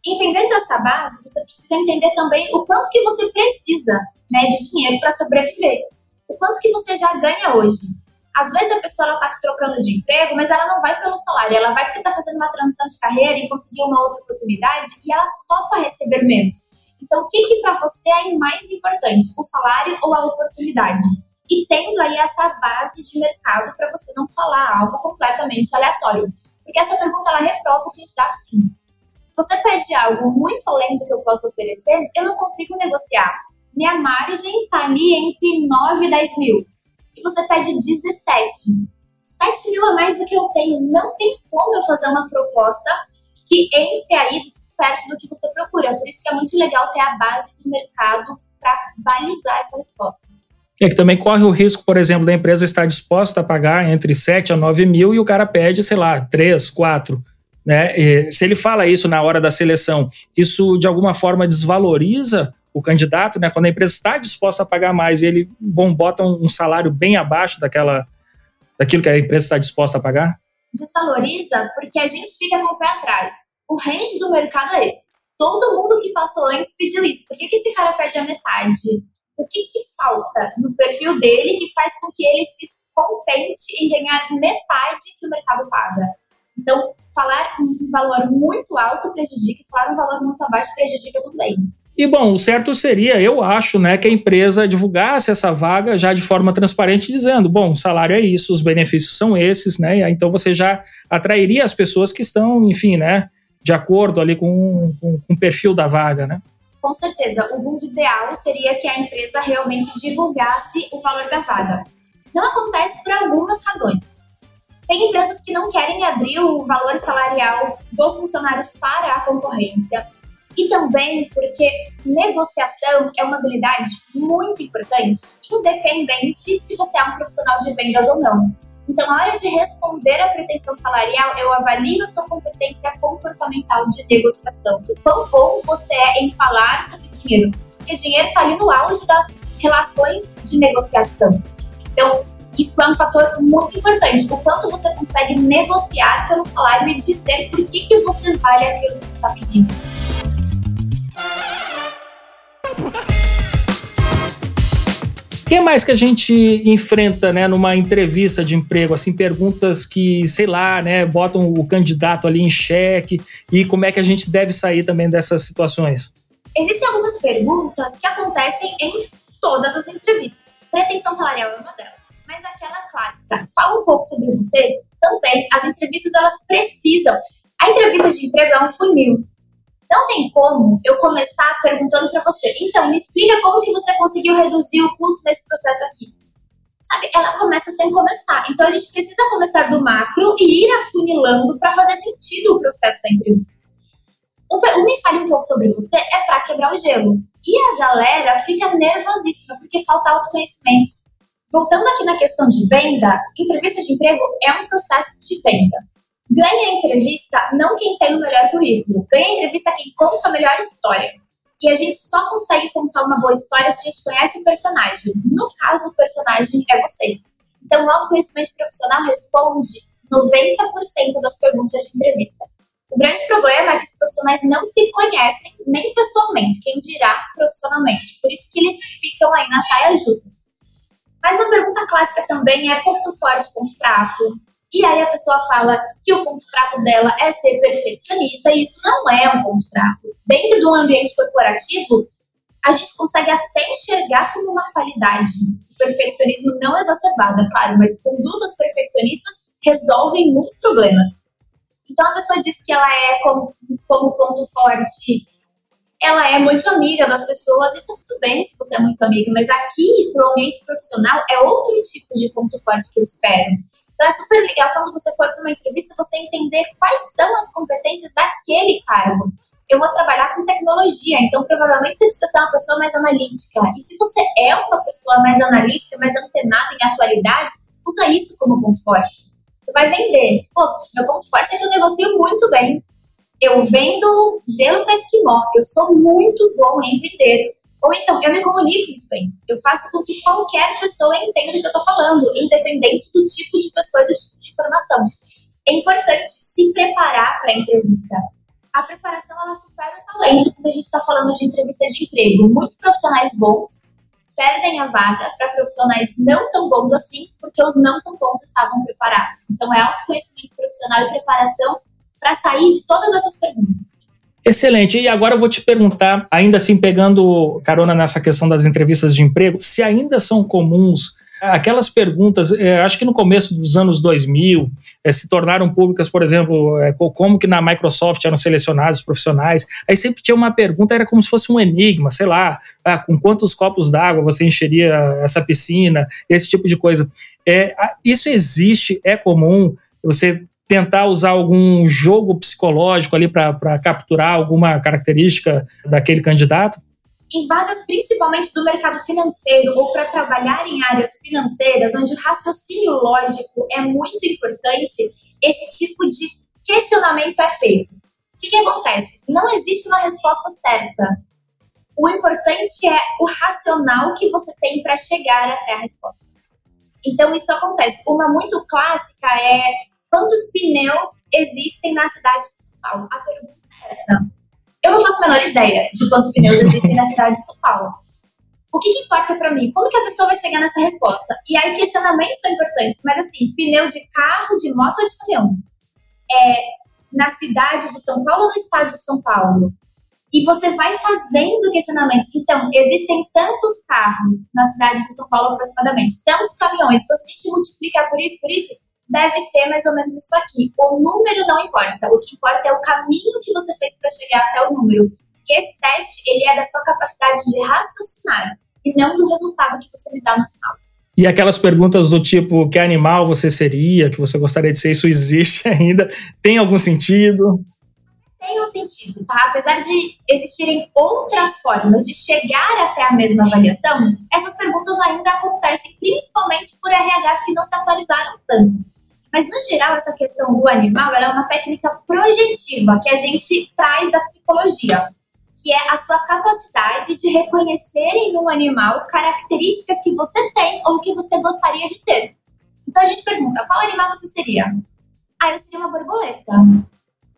Entendendo essa base, você precisa entender também o quanto que você precisa né, de dinheiro para sobreviver. O quanto que você já ganha hoje. Às vezes a pessoa está trocando de emprego, mas ela não vai pelo salário, ela vai porque está fazendo uma transição de carreira e conseguiu uma outra oportunidade e ela topa receber menos. Então, o que, que para você é mais importante, o salário ou a oportunidade? e tendo aí essa base de mercado para você não falar algo completamente aleatório. Porque essa pergunta ela reprova o candidato sim. Se você pede algo muito além do que eu posso oferecer, eu não consigo negociar. Minha margem está ali entre 9 e 10 mil. E você pede 17. 7 mil a mais do que eu tenho. Não tem como eu fazer uma proposta que entre aí perto do que você procura. Por isso que é muito legal ter a base do mercado para balizar essa resposta. É que também corre o risco, por exemplo, da empresa estar disposta a pagar entre 7 a 9 mil e o cara pede, sei lá, 3, 4. Né? E se ele fala isso na hora da seleção, isso de alguma forma desvaloriza o candidato, né? Quando a empresa está disposta a pagar mais ele bom, bota um salário bem abaixo daquela, daquilo que a empresa está disposta a pagar? Desvaloriza porque a gente fica com o pé atrás. O range do mercado é esse. Todo mundo que passou antes pediu isso. Por que, que esse cara pede a metade? o que, que falta no perfil dele que faz com que ele se contente em ganhar metade que o mercado paga. Então, falar um valor muito alto prejudica, falar um valor muito abaixo prejudica também. E bom, o certo seria, eu acho, né, que a empresa divulgasse essa vaga já de forma transparente, dizendo, bom, o salário é isso, os benefícios são esses, né? Então você já atrairia as pessoas que estão, enfim, né, de acordo ali com, com, com o perfil da vaga, né? com certeza, o mundo ideal seria que a empresa realmente divulgasse o valor da vaga. Não acontece por algumas razões. Tem empresas que não querem abrir o valor salarial dos funcionários para a concorrência. E também porque negociação é uma habilidade muito importante, independente se você é um profissional de vendas ou não. Então, na hora de responder à pretensão salarial, eu avalio a sua competência comportamental de negociação. O quão bom você é em falar sobre dinheiro. Porque dinheiro está ali no auge das relações de negociação. Então, isso é um fator muito importante. O quanto você consegue negociar pelo salário e dizer por que, que você vale aquilo que você está pedindo. Que mais que a gente enfrenta, né, numa entrevista de emprego, assim, perguntas que, sei lá, né, botam o candidato ali em xeque e como é que a gente deve sair também dessas situações? Existem algumas perguntas que acontecem em todas as entrevistas. Pretensão salarial é uma delas, mas aquela clássica, fala um pouco sobre você, também. As entrevistas, elas precisam. A entrevista de emprego é um funil. Não tem como eu começar perguntando para você, então, me explica como que você conseguiu reduzir o custo desse processo aqui. sabe, ela começa sem começar. Então a gente precisa começar do macro e ir afunilando para fazer sentido o processo da entrevista. O, Me Fale um pouco sobre você é para quebrar o gelo. E a galera fica nervosíssima porque falta autoconhecimento. Voltando aqui na questão de venda, entrevista de emprego é um processo de venda. Ganha a entrevista não quem tem o melhor currículo, ganha a entrevista quem conta a melhor história. E a gente só consegue contar uma boa história se a gente conhece o personagem. No caso, o personagem é você. Então, o autoconhecimento profissional responde 90% das perguntas de entrevista. O grande problema é que os profissionais não se conhecem nem pessoalmente, quem dirá profissionalmente. Por isso que eles ficam aí nas saias justas. Mas uma pergunta clássica também é ponto forte, ponto fraco. E aí a pessoa fala que o ponto fraco dela é ser perfeccionista, e isso não é um ponto fraco. Dentro de um ambiente corporativo, a gente consegue até enxergar como uma qualidade. O perfeccionismo não exacerbado, é claro, mas condutas perfeccionistas resolvem muitos problemas. Então a pessoa diz que ela é como, como ponto forte ela é muito amiga das pessoas e tá tudo bem se você é muito amiga, mas aqui, pro ambiente profissional, é outro tipo de ponto forte que eu espero. Então é super legal quando você for para uma entrevista você entender quais são as competências daquele cargo. Eu vou trabalhar com tecnologia, então provavelmente você precisa ser uma pessoa mais analítica. E se você é uma pessoa mais analítica, mais antenada em atualidades, usa isso como ponto forte. Você vai vender. Pô, meu ponto forte é que eu negocio muito bem. Eu vendo gelo para esquimó. Eu sou muito bom em vender. Ou então, eu me comunico muito bem. Eu faço com que qualquer pessoa entenda o que eu estou falando, independente do tipo de pessoa e do tipo de informação. É importante se preparar para a entrevista. A preparação, ela supera o talento quando a gente está falando de entrevista de emprego. Muitos profissionais bons perdem a vaga para profissionais não tão bons assim, porque os não tão bons estavam preparados. Então, é autoconhecimento profissional e preparação para sair de todas essas perguntas. Excelente. E agora eu vou te perguntar, ainda assim pegando carona nessa questão das entrevistas de emprego, se ainda são comuns aquelas perguntas, é, acho que no começo dos anos 2000, é, se tornaram públicas, por exemplo, é, como que na Microsoft eram selecionados profissionais, aí sempre tinha uma pergunta, era como se fosse um enigma, sei lá, ah, com quantos copos d'água você encheria essa piscina, esse tipo de coisa. Isso existe, é comum, você tentar usar algum jogo psicológico ali para capturar alguma característica daquele candidato? Em vagas principalmente do mercado financeiro ou para trabalhar em áreas financeiras, onde o raciocínio lógico é muito importante, esse tipo de questionamento é feito. O que, que acontece? Não existe uma resposta certa. O importante é o racional que você tem para chegar até a resposta. Então, isso acontece. Uma muito clássica é quantos pneus existem na cidade de São Paulo? A pergunta é essa. Eu não faço a menor ideia de quantos pneus existem na cidade de São Paulo. O que, que importa para mim? Como que a pessoa vai chegar nessa resposta? E aí, questionamentos são importantes, mas assim, pneu de carro, de moto ou de caminhão? É na cidade de São Paulo ou no estado de São Paulo? E você vai fazendo questionamentos. Então, existem tantos carros na cidade de São Paulo aproximadamente, tantos caminhões. Então, se a gente multiplicar por isso, por isso, deve ser mais ou menos isso aqui. O número não importa, o que importa é o caminho que você fez para chegar até o número. Porque esse teste, ele é da sua capacidade de raciocinar e não do resultado que você me dá no final. E aquelas perguntas do tipo, que animal você seria, que você gostaria de ser, isso existe ainda? Tem algum sentido? Tem um sentido, tá? Apesar de existirem outras formas de chegar até a mesma avaliação, essas perguntas ainda acontecem principalmente por RHs que não se atualizaram tanto. Mas, no geral, essa questão do animal é uma técnica projetiva que a gente traz da psicologia, que é a sua capacidade de reconhecer em um animal características que você tem ou que você gostaria de ter. Então, a gente pergunta, qual animal você seria? Ah, eu seria uma borboleta.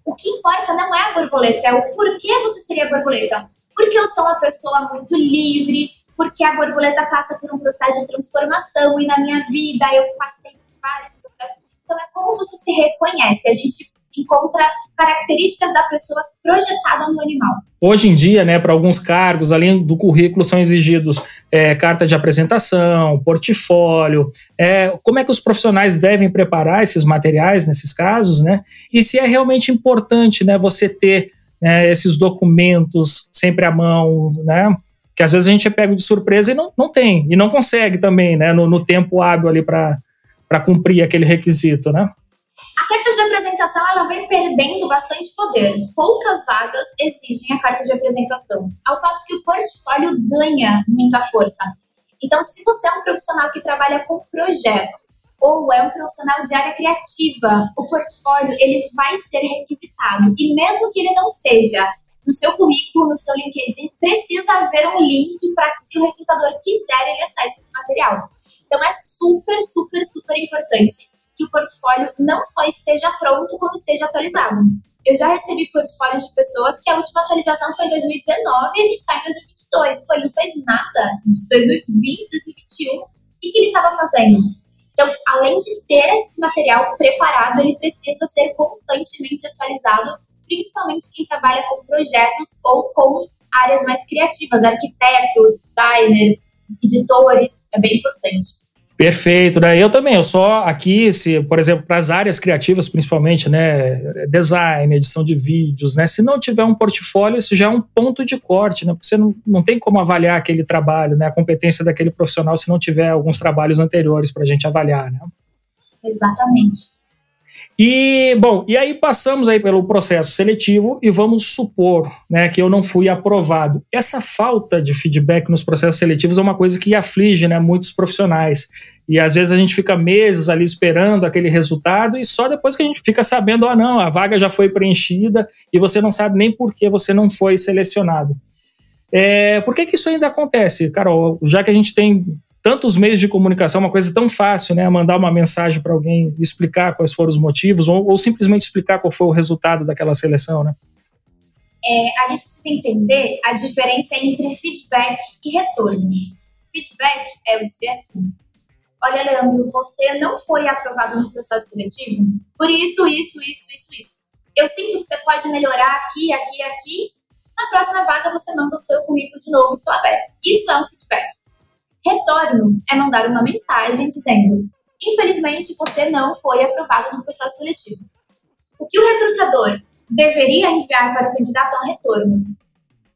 O que importa não é a borboleta, é o porquê você seria borboleta. Porque eu sou uma pessoa muito livre, porque a borboleta passa por um processo de transformação e na minha vida eu passei por vários processos então, é como você se reconhece. A gente encontra características da pessoa projetada no animal. Hoje em dia, né, para alguns cargos, além do currículo, são exigidos é, carta de apresentação, portfólio. É, como é que os profissionais devem preparar esses materiais nesses casos, né? E se é realmente importante, né, você ter né, esses documentos sempre à mão, né? Que às vezes a gente é pego de surpresa e não, não tem, e não consegue também, né, no, no tempo hábil ali para cumprir aquele requisito, né? A carta de apresentação ela vem perdendo bastante poder. Poucas vagas exigem a carta de apresentação, ao passo que o portfólio ganha muita força. Então, se você é um profissional que trabalha com projetos ou é um profissional de área criativa, o portfólio ele vai ser requisitado. E mesmo que ele não seja no seu currículo, no seu LinkedIn, precisa haver um link para que se o recrutador quiser, ele acesse esse material. Então é super, super, super importante que o portfólio não só esteja pronto, como esteja atualizado. Eu já recebi portfólios de pessoas que a última atualização foi em 2019 e a gente está em 2022. Pô, ele não fez nada de 2020, 2021. O que, que ele estava fazendo? Então, além de ter esse material preparado, ele precisa ser constantemente atualizado, principalmente quem trabalha com projetos ou com áreas mais criativas, arquitetos, designers, editores, é bem importante. Perfeito, né? Eu também, eu só aqui, se, por exemplo, para as áreas criativas, principalmente, né? Design, edição de vídeos, né? Se não tiver um portfólio, isso já é um ponto de corte, né? Porque você não, não tem como avaliar aquele trabalho, né? A competência daquele profissional se não tiver alguns trabalhos anteriores para a gente avaliar, né? Exatamente. E, bom, e aí passamos aí pelo processo seletivo e vamos supor né, que eu não fui aprovado. Essa falta de feedback nos processos seletivos é uma coisa que aflige né, muitos profissionais. E às vezes a gente fica meses ali esperando aquele resultado e só depois que a gente fica sabendo, ah, não, a vaga já foi preenchida e você não sabe nem por que você não foi selecionado. É, por que, que isso ainda acontece, Carol? Já que a gente tem tantos meios de comunicação, uma coisa tão fácil, né? Mandar uma mensagem para alguém explicar quais foram os motivos ou, ou, simplesmente explicar qual foi o resultado daquela seleção, né? É, a gente precisa entender a diferença entre feedback e retorno. Feedback é eu dizer assim: olha, Leandro, você não foi aprovado no processo seletivo por isso, isso, isso, isso, isso. Eu sinto que você pode melhorar aqui, aqui, aqui. Na próxima vaga você manda o seu currículo de novo, estou aberto. Isso é um feedback. Retorno é mandar uma mensagem dizendo: infelizmente você não foi aprovado no processo seletivo. O que o recrutador deveria enviar para o candidato é um retorno.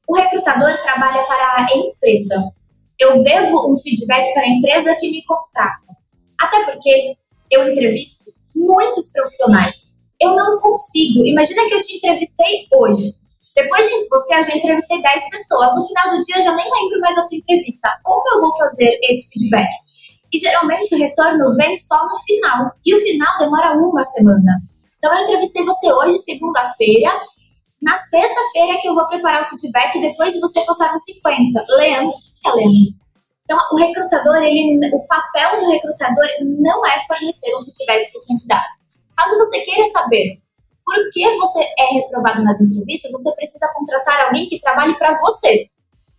O recrutador trabalha para a empresa. Eu devo um feedback para a empresa que me contrata. Até porque eu entrevisto muitos profissionais. Eu não consigo. Imagina que eu te entrevistei hoje. Depois de você, eu já entrevistei 10 pessoas. No final do dia, eu já nem lembro mais a tua entrevista. Como eu vou fazer esse feedback? E geralmente o retorno vem só no final. E o final demora uma semana. Então eu entrevistei você hoje, segunda-feira. Na sexta-feira que eu vou preparar o feedback depois de você passar nos 50. Leandro, o que é Leandro? Então, o recrutador, ele, o papel do recrutador não é fornecer um feedback para o candidato. Caso você queira saber por que você é reprovado nas entrevistas, você precisa contratar alguém que trabalhe para você.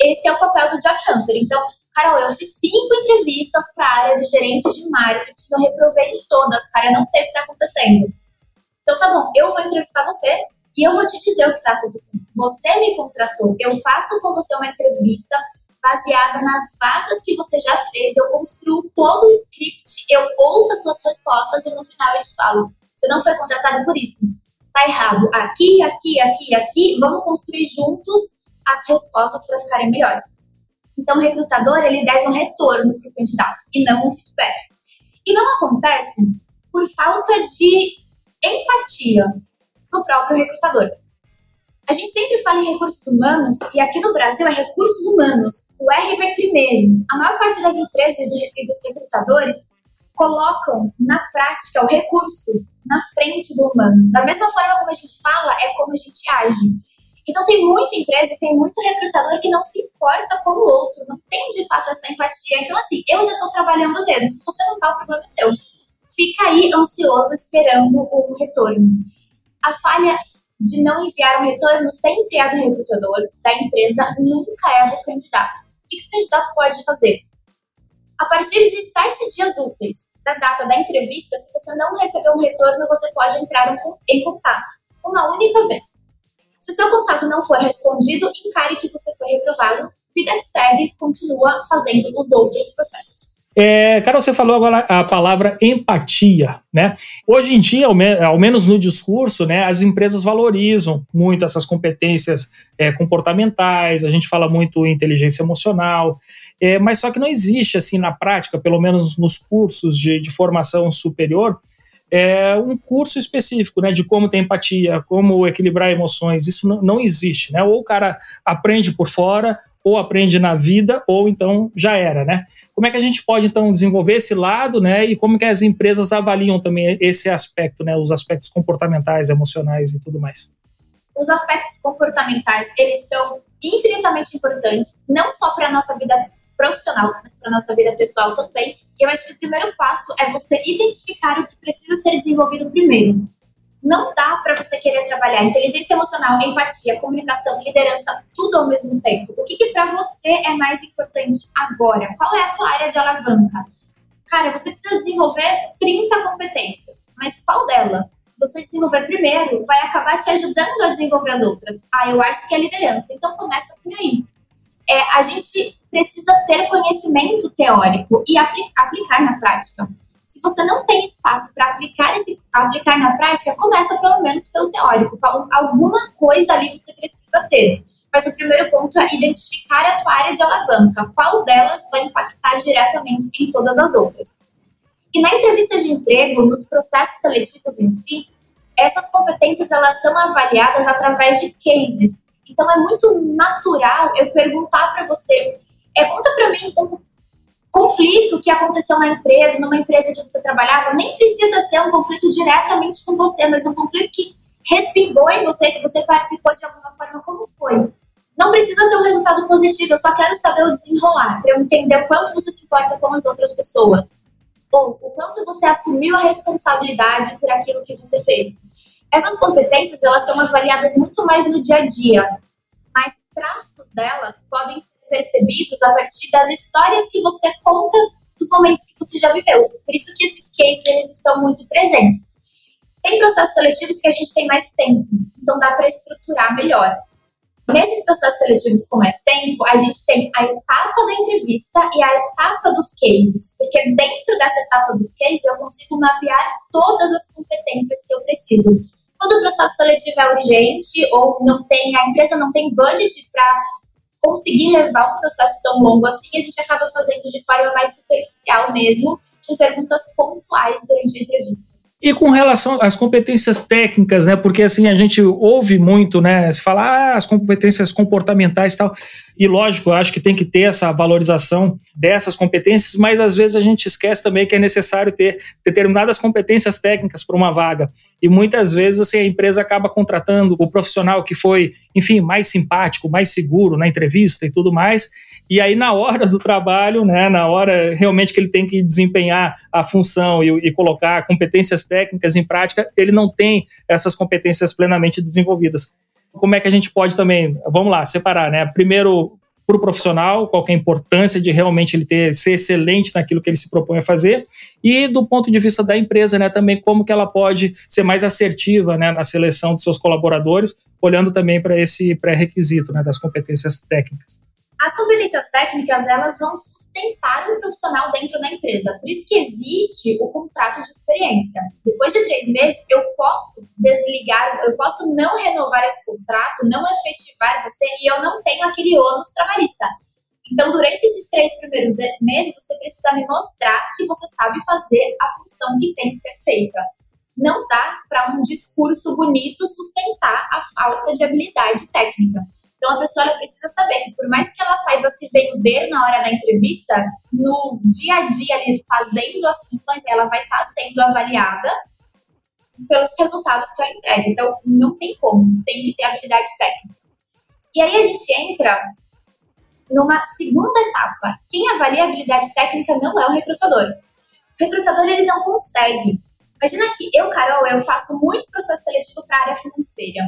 Esse é o papel do Job Hunter. Então, Carol, eu fiz cinco entrevistas para a área de gerente de marketing, eu reprovei em todas, cara, eu não sei o que está acontecendo. Então, tá bom, eu vou entrevistar você e eu vou te dizer o que está acontecendo. Você me contratou, eu faço com você uma entrevista baseada nas vagas que você já fez, eu construo todo o script, eu ouço as suas respostas e no final eu te falo, você não foi contratado por isso tá errado aqui, aqui, aqui, aqui, vamos construir juntos as respostas para ficarem melhores. Então, o recrutador ele deve um retorno para o candidato e não um feedback. E não acontece por falta de empatia no próprio recrutador. A gente sempre fala em recursos humanos e aqui no Brasil é recursos humanos. O R vem primeiro. A maior parte das empresas e dos recrutadores colocam na prática o recurso na frente do humano. Da mesma forma como a gente fala, é como a gente age. Então tem muita empresa, tem muito recrutador que não se importa com o outro, não tem de fato essa empatia. Então assim, eu já estou trabalhando mesmo. Se você não tá, o problema é seu. Fica aí ansioso esperando o retorno. A falha de não enviar um retorno sempre é do recrutador, da empresa, nunca é do candidato. O que o candidato pode fazer? A partir de sete dias úteis da data da entrevista, se você não recebeu um retorno, você pode entrar em contato uma única vez. Se o seu contato não for respondido, encare que você foi reprovado, vida que segue, continua fazendo os outros processos. É, Carol, você falou agora a palavra empatia, né? Hoje em dia, ao, menos no discurso, né, as empresas valorizam muito essas competências é, comportamentais, a gente fala muito em inteligência emocional, é, mas só que não existe, assim, na prática, pelo menos nos cursos de, de formação superior, é um curso específico, né, de como ter empatia, como equilibrar emoções. Isso não, não existe, né? Ou o cara aprende por fora, ou aprende na vida, ou então já era, né? Como é que a gente pode então desenvolver esse lado, né? E como que as empresas avaliam também esse aspecto, né? Os aspectos comportamentais, emocionais e tudo mais. Os aspectos comportamentais, eles são infinitamente importantes, não só para a nossa vida profissional, mas para nossa vida pessoal também. E eu acho que o primeiro passo é você identificar o que precisa ser desenvolvido primeiro. Não dá para você querer trabalhar inteligência emocional, empatia, comunicação, liderança, tudo ao mesmo tempo. O que, que para você é mais importante agora? Qual é a tua área de alavanca? Cara, você precisa desenvolver 30 competências, mas qual delas? Se você desenvolver primeiro, vai acabar te ajudando a desenvolver as outras. Ah, eu acho que é liderança, então começa por aí. É, a gente precisa ter conhecimento teórico e apl aplicar na prática. Se você não tem espaço para aplicar esse aplicar na prática, começa pelo menos pelo teórico. Alguma coisa ali você precisa ter. Mas o primeiro ponto é identificar a tua área de alavanca. Qual delas vai impactar diretamente em todas as outras? E na entrevista de emprego, nos processos seletivos em si, essas competências elas são avaliadas através de cases. Então é muito natural eu perguntar para você é, conta para mim um conflito que aconteceu na empresa, numa empresa que você trabalhava, nem precisa ser um conflito diretamente com você, mas um conflito que respingou em você, que você participou de alguma forma, como foi? Não precisa ter um resultado positivo, eu só quero saber o desenrolar, para eu entender o quanto você se importa com as outras pessoas. Ou o quanto você assumiu a responsabilidade por aquilo que você fez. Essas competências, elas são avaliadas muito mais no dia a dia, mas traços delas podem ser percebidos a partir das histórias que você conta dos momentos que você já viveu. Por isso que esses cases eles estão muito presentes. Tem processos seletivos que a gente tem mais tempo, então dá para estruturar melhor. Nesses processos seletivos com mais tempo, a gente tem a etapa da entrevista e a etapa dos cases, porque dentro dessa etapa dos cases eu consigo mapear todas as competências que eu preciso. Quando o processo seletivo é urgente ou não tem, a empresa não tem budget para conseguir levar um processo tão longo assim, a gente acaba fazendo de forma mais superficial mesmo, com perguntas pontuais durante a entrevista. E com relação às competências técnicas, né? Porque assim a gente ouve muito, né? Se falar ah, as competências comportamentais e tal. E lógico, eu acho que tem que ter essa valorização dessas competências, mas às vezes a gente esquece também que é necessário ter determinadas competências técnicas para uma vaga. E muitas vezes assim, a empresa acaba contratando o profissional que foi, enfim, mais simpático, mais seguro na entrevista e tudo mais. E aí, na hora do trabalho, né, na hora realmente que ele tem que desempenhar a função e, e colocar competências técnicas em prática, ele não tem essas competências plenamente desenvolvidas como é que a gente pode também, vamos lá, separar, né? Primeiro, para o profissional, qual é a importância de realmente ele ter, ser excelente naquilo que ele se propõe a fazer, e do ponto de vista da empresa, né, também como que ela pode ser mais assertiva né, na seleção dos seus colaboradores, olhando também para esse pré-requisito né, das competências técnicas. As competências técnicas, elas vão sustentar um profissional dentro da empresa. Por isso que existe o contrato de experiência. Depois de três meses, eu posso desligar, eu posso não renovar esse contrato, não efetivar você e eu não tenho aquele ônus trabalhista. Então, durante esses três primeiros meses, você precisa me mostrar que você sabe fazer a função que tem que ser feita. Não dá para um discurso bonito sustentar a falta de habilidade técnica. Então a pessoa precisa saber que por mais que ela saiba se vender na hora da entrevista, no dia a dia ali fazendo as funções, ela vai estar tá sendo avaliada pelos resultados que ela entrega. Então não tem como, tem que ter habilidade técnica. E aí a gente entra numa segunda etapa. Quem avalia a habilidade técnica não é o recrutador. O recrutador ele não consegue. Imagina que eu, Carol, eu faço muito processo seletivo para a área financeira.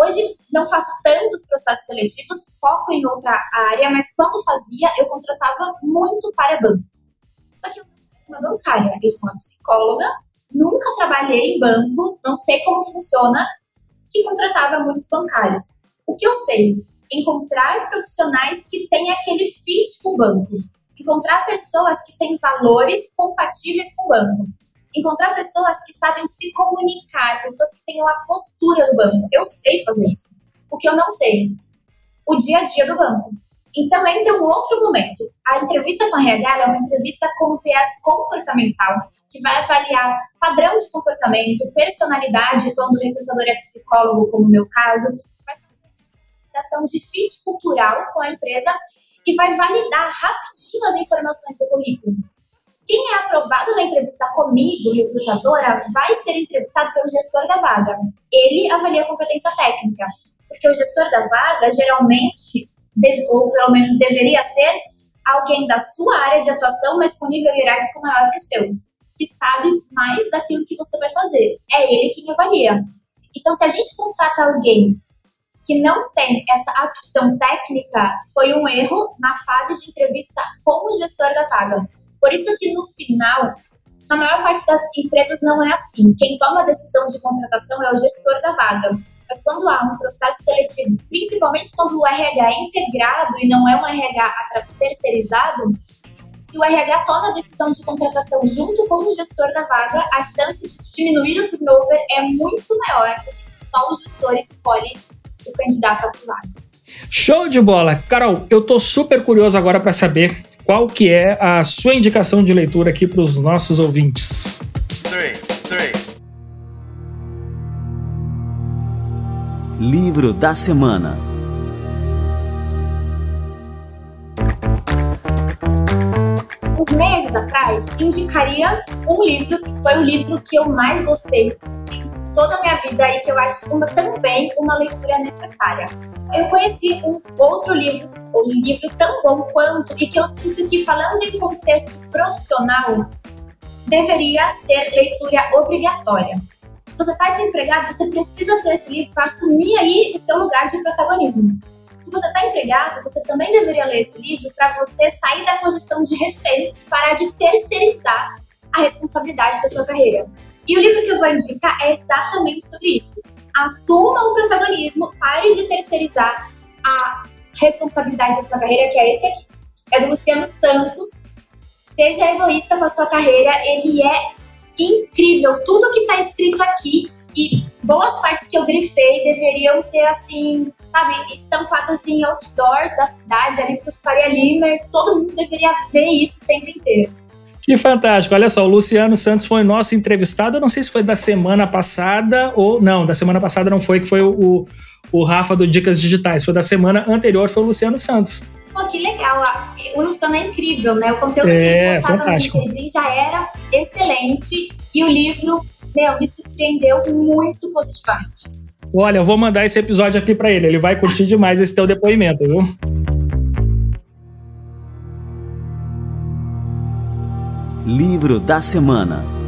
Hoje não faço tantos processos seletivos, foco em outra área, mas quando fazia, eu contratava muito para banco. Só que eu uma bancária, eu sou uma psicóloga, nunca trabalhei em banco, não sei como funciona, que contratava muitos bancários. O que eu sei? Encontrar profissionais que têm aquele fit com o banco. encontrar pessoas que têm valores compatíveis com o banco, encontrar pessoas que sabem se comunicar, pessoas que tenham a postura do banco. Eu sei fazer isso. O que eu não sei? O dia a dia do banco. Então entra um outro momento. A entrevista com a RH é uma entrevista com viés comportamental, que vai avaliar padrão de comportamento, personalidade, quando o recrutador é psicólogo, como no meu caso, vai fazer uma de fit cultural com a empresa e vai validar rapidinho as informações do currículo. Quem é aprovado na entrevista comigo, recrutadora, vai ser entrevistado pelo gestor da vaga. Ele avalia a competência técnica, porque o gestor da vaga geralmente, deve, ou pelo menos deveria ser, alguém da sua área de atuação, mas com nível hierárquico maior que o seu, que sabe mais daquilo que você vai fazer. É ele quem avalia. Então, se a gente contrata alguém que não tem essa aptidão técnica, foi um erro na fase de entrevista com o gestor da vaga por isso que no final, na maior parte das empresas não é assim. Quem toma a decisão de contratação é o gestor da vaga. Mas quando há um processo seletivo, principalmente quando o RH é integrado e não é um RH terceirizado, se o RH toma a decisão de contratação junto com o gestor da vaga, a chance de diminuir o turnover é muito maior do que se só o gestor escolhe o candidato a vaga. Show de bola! Carol, eu tô super curioso agora para saber qual que é a sua indicação de leitura aqui para os nossos ouvintes? Three, three. Livro da semana. Uns meses atrás, indicaria um livro que foi o livro que eu mais gostei toda a minha vida e que eu acho uma, também uma leitura necessária eu conheci um outro livro, um livro tão bom quanto, e que eu sinto que, falando em contexto profissional, deveria ser leitura obrigatória. Se você está desempregado, você precisa ter esse livro para assumir aí o seu lugar de protagonismo. Se você está empregado, você também deveria ler esse livro para você sair da posição de refém, parar de terceirizar a responsabilidade da sua carreira. E o livro que eu vou indicar é exatamente sobre isso assuma o protagonismo, pare de terceirizar a responsabilidade da sua carreira, que é esse aqui. É do Luciano Santos. Seja egoísta com a sua carreira, ele é incrível. Tudo que está escrito aqui e boas partes que eu grifei deveriam ser assim, sabe, estampadas em outdoors da cidade, ali para os Faria Limers. Todo mundo deveria ver isso o tempo inteiro. Que fantástico. Olha só, o Luciano Santos foi nosso entrevistado. Eu não sei se foi da semana passada ou. Não, da semana passada não foi, que foi o, o Rafa do Dicas Digitais. Foi da semana anterior, foi o Luciano Santos. Pô, que legal. O Luciano é incrível, né? O conteúdo é, que ele postava no LinkedIn já era excelente. E o livro, meu, me surpreendeu muito positivamente. Olha, eu vou mandar esse episódio aqui para ele. Ele vai curtir demais esse teu depoimento, viu? Livro da Semana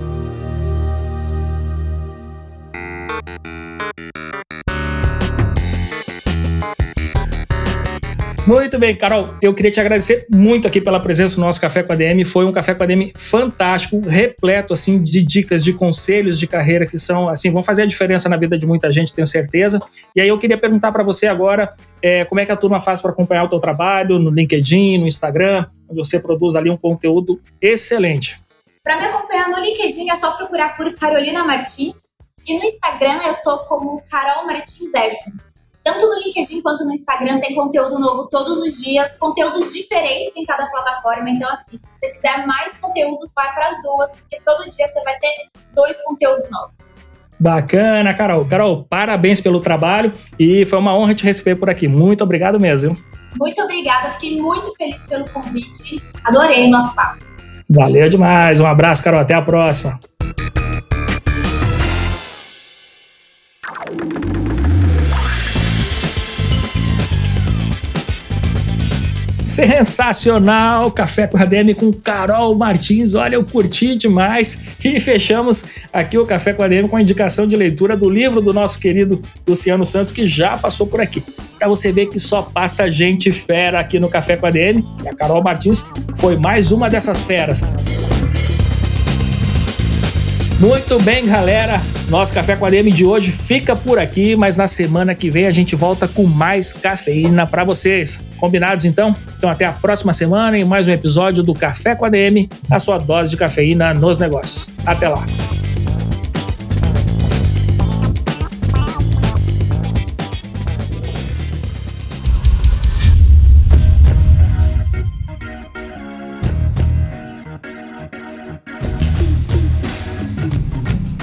Muito bem, Carol. Eu queria te agradecer muito aqui pela presença no nosso Café com a DM. Foi um Café com a DM fantástico, repleto assim de dicas, de conselhos de carreira que são assim vão fazer a diferença na vida de muita gente, tenho certeza. E aí eu queria perguntar para você agora é, como é que a turma faz para acompanhar o teu trabalho no LinkedIn, no Instagram, onde você produz ali um conteúdo excelente. Para me acompanhar no LinkedIn é só procurar por Carolina Martins e no Instagram eu tô como Carol Martins F. Tanto no LinkedIn quanto no Instagram tem conteúdo novo todos os dias, conteúdos diferentes em cada plataforma. Então, assim, se você quiser mais conteúdos, vai para as duas, porque todo dia você vai ter dois conteúdos novos. Bacana, Carol. Carol, parabéns pelo trabalho e foi uma honra te receber por aqui. Muito obrigado mesmo. Muito obrigada, fiquei muito feliz pelo convite. Adorei o nosso papo. Valeu demais. Um abraço, Carol. Até a próxima. Sensacional! Café com a DM com Carol Martins. Olha, eu curti demais. E fechamos aqui o Café com a DM com a indicação de leitura do livro do nosso querido Luciano Santos, que já passou por aqui. Para você ver que só passa gente fera aqui no Café com a DM. E a Carol Martins foi mais uma dessas feras. Muito bem, galera. Nosso Café com a DM de hoje fica por aqui, mas na semana que vem a gente volta com mais cafeína para vocês. Combinados então? Então até a próxima semana em mais um episódio do Café com a DM, a sua dose de cafeína nos negócios. Até lá.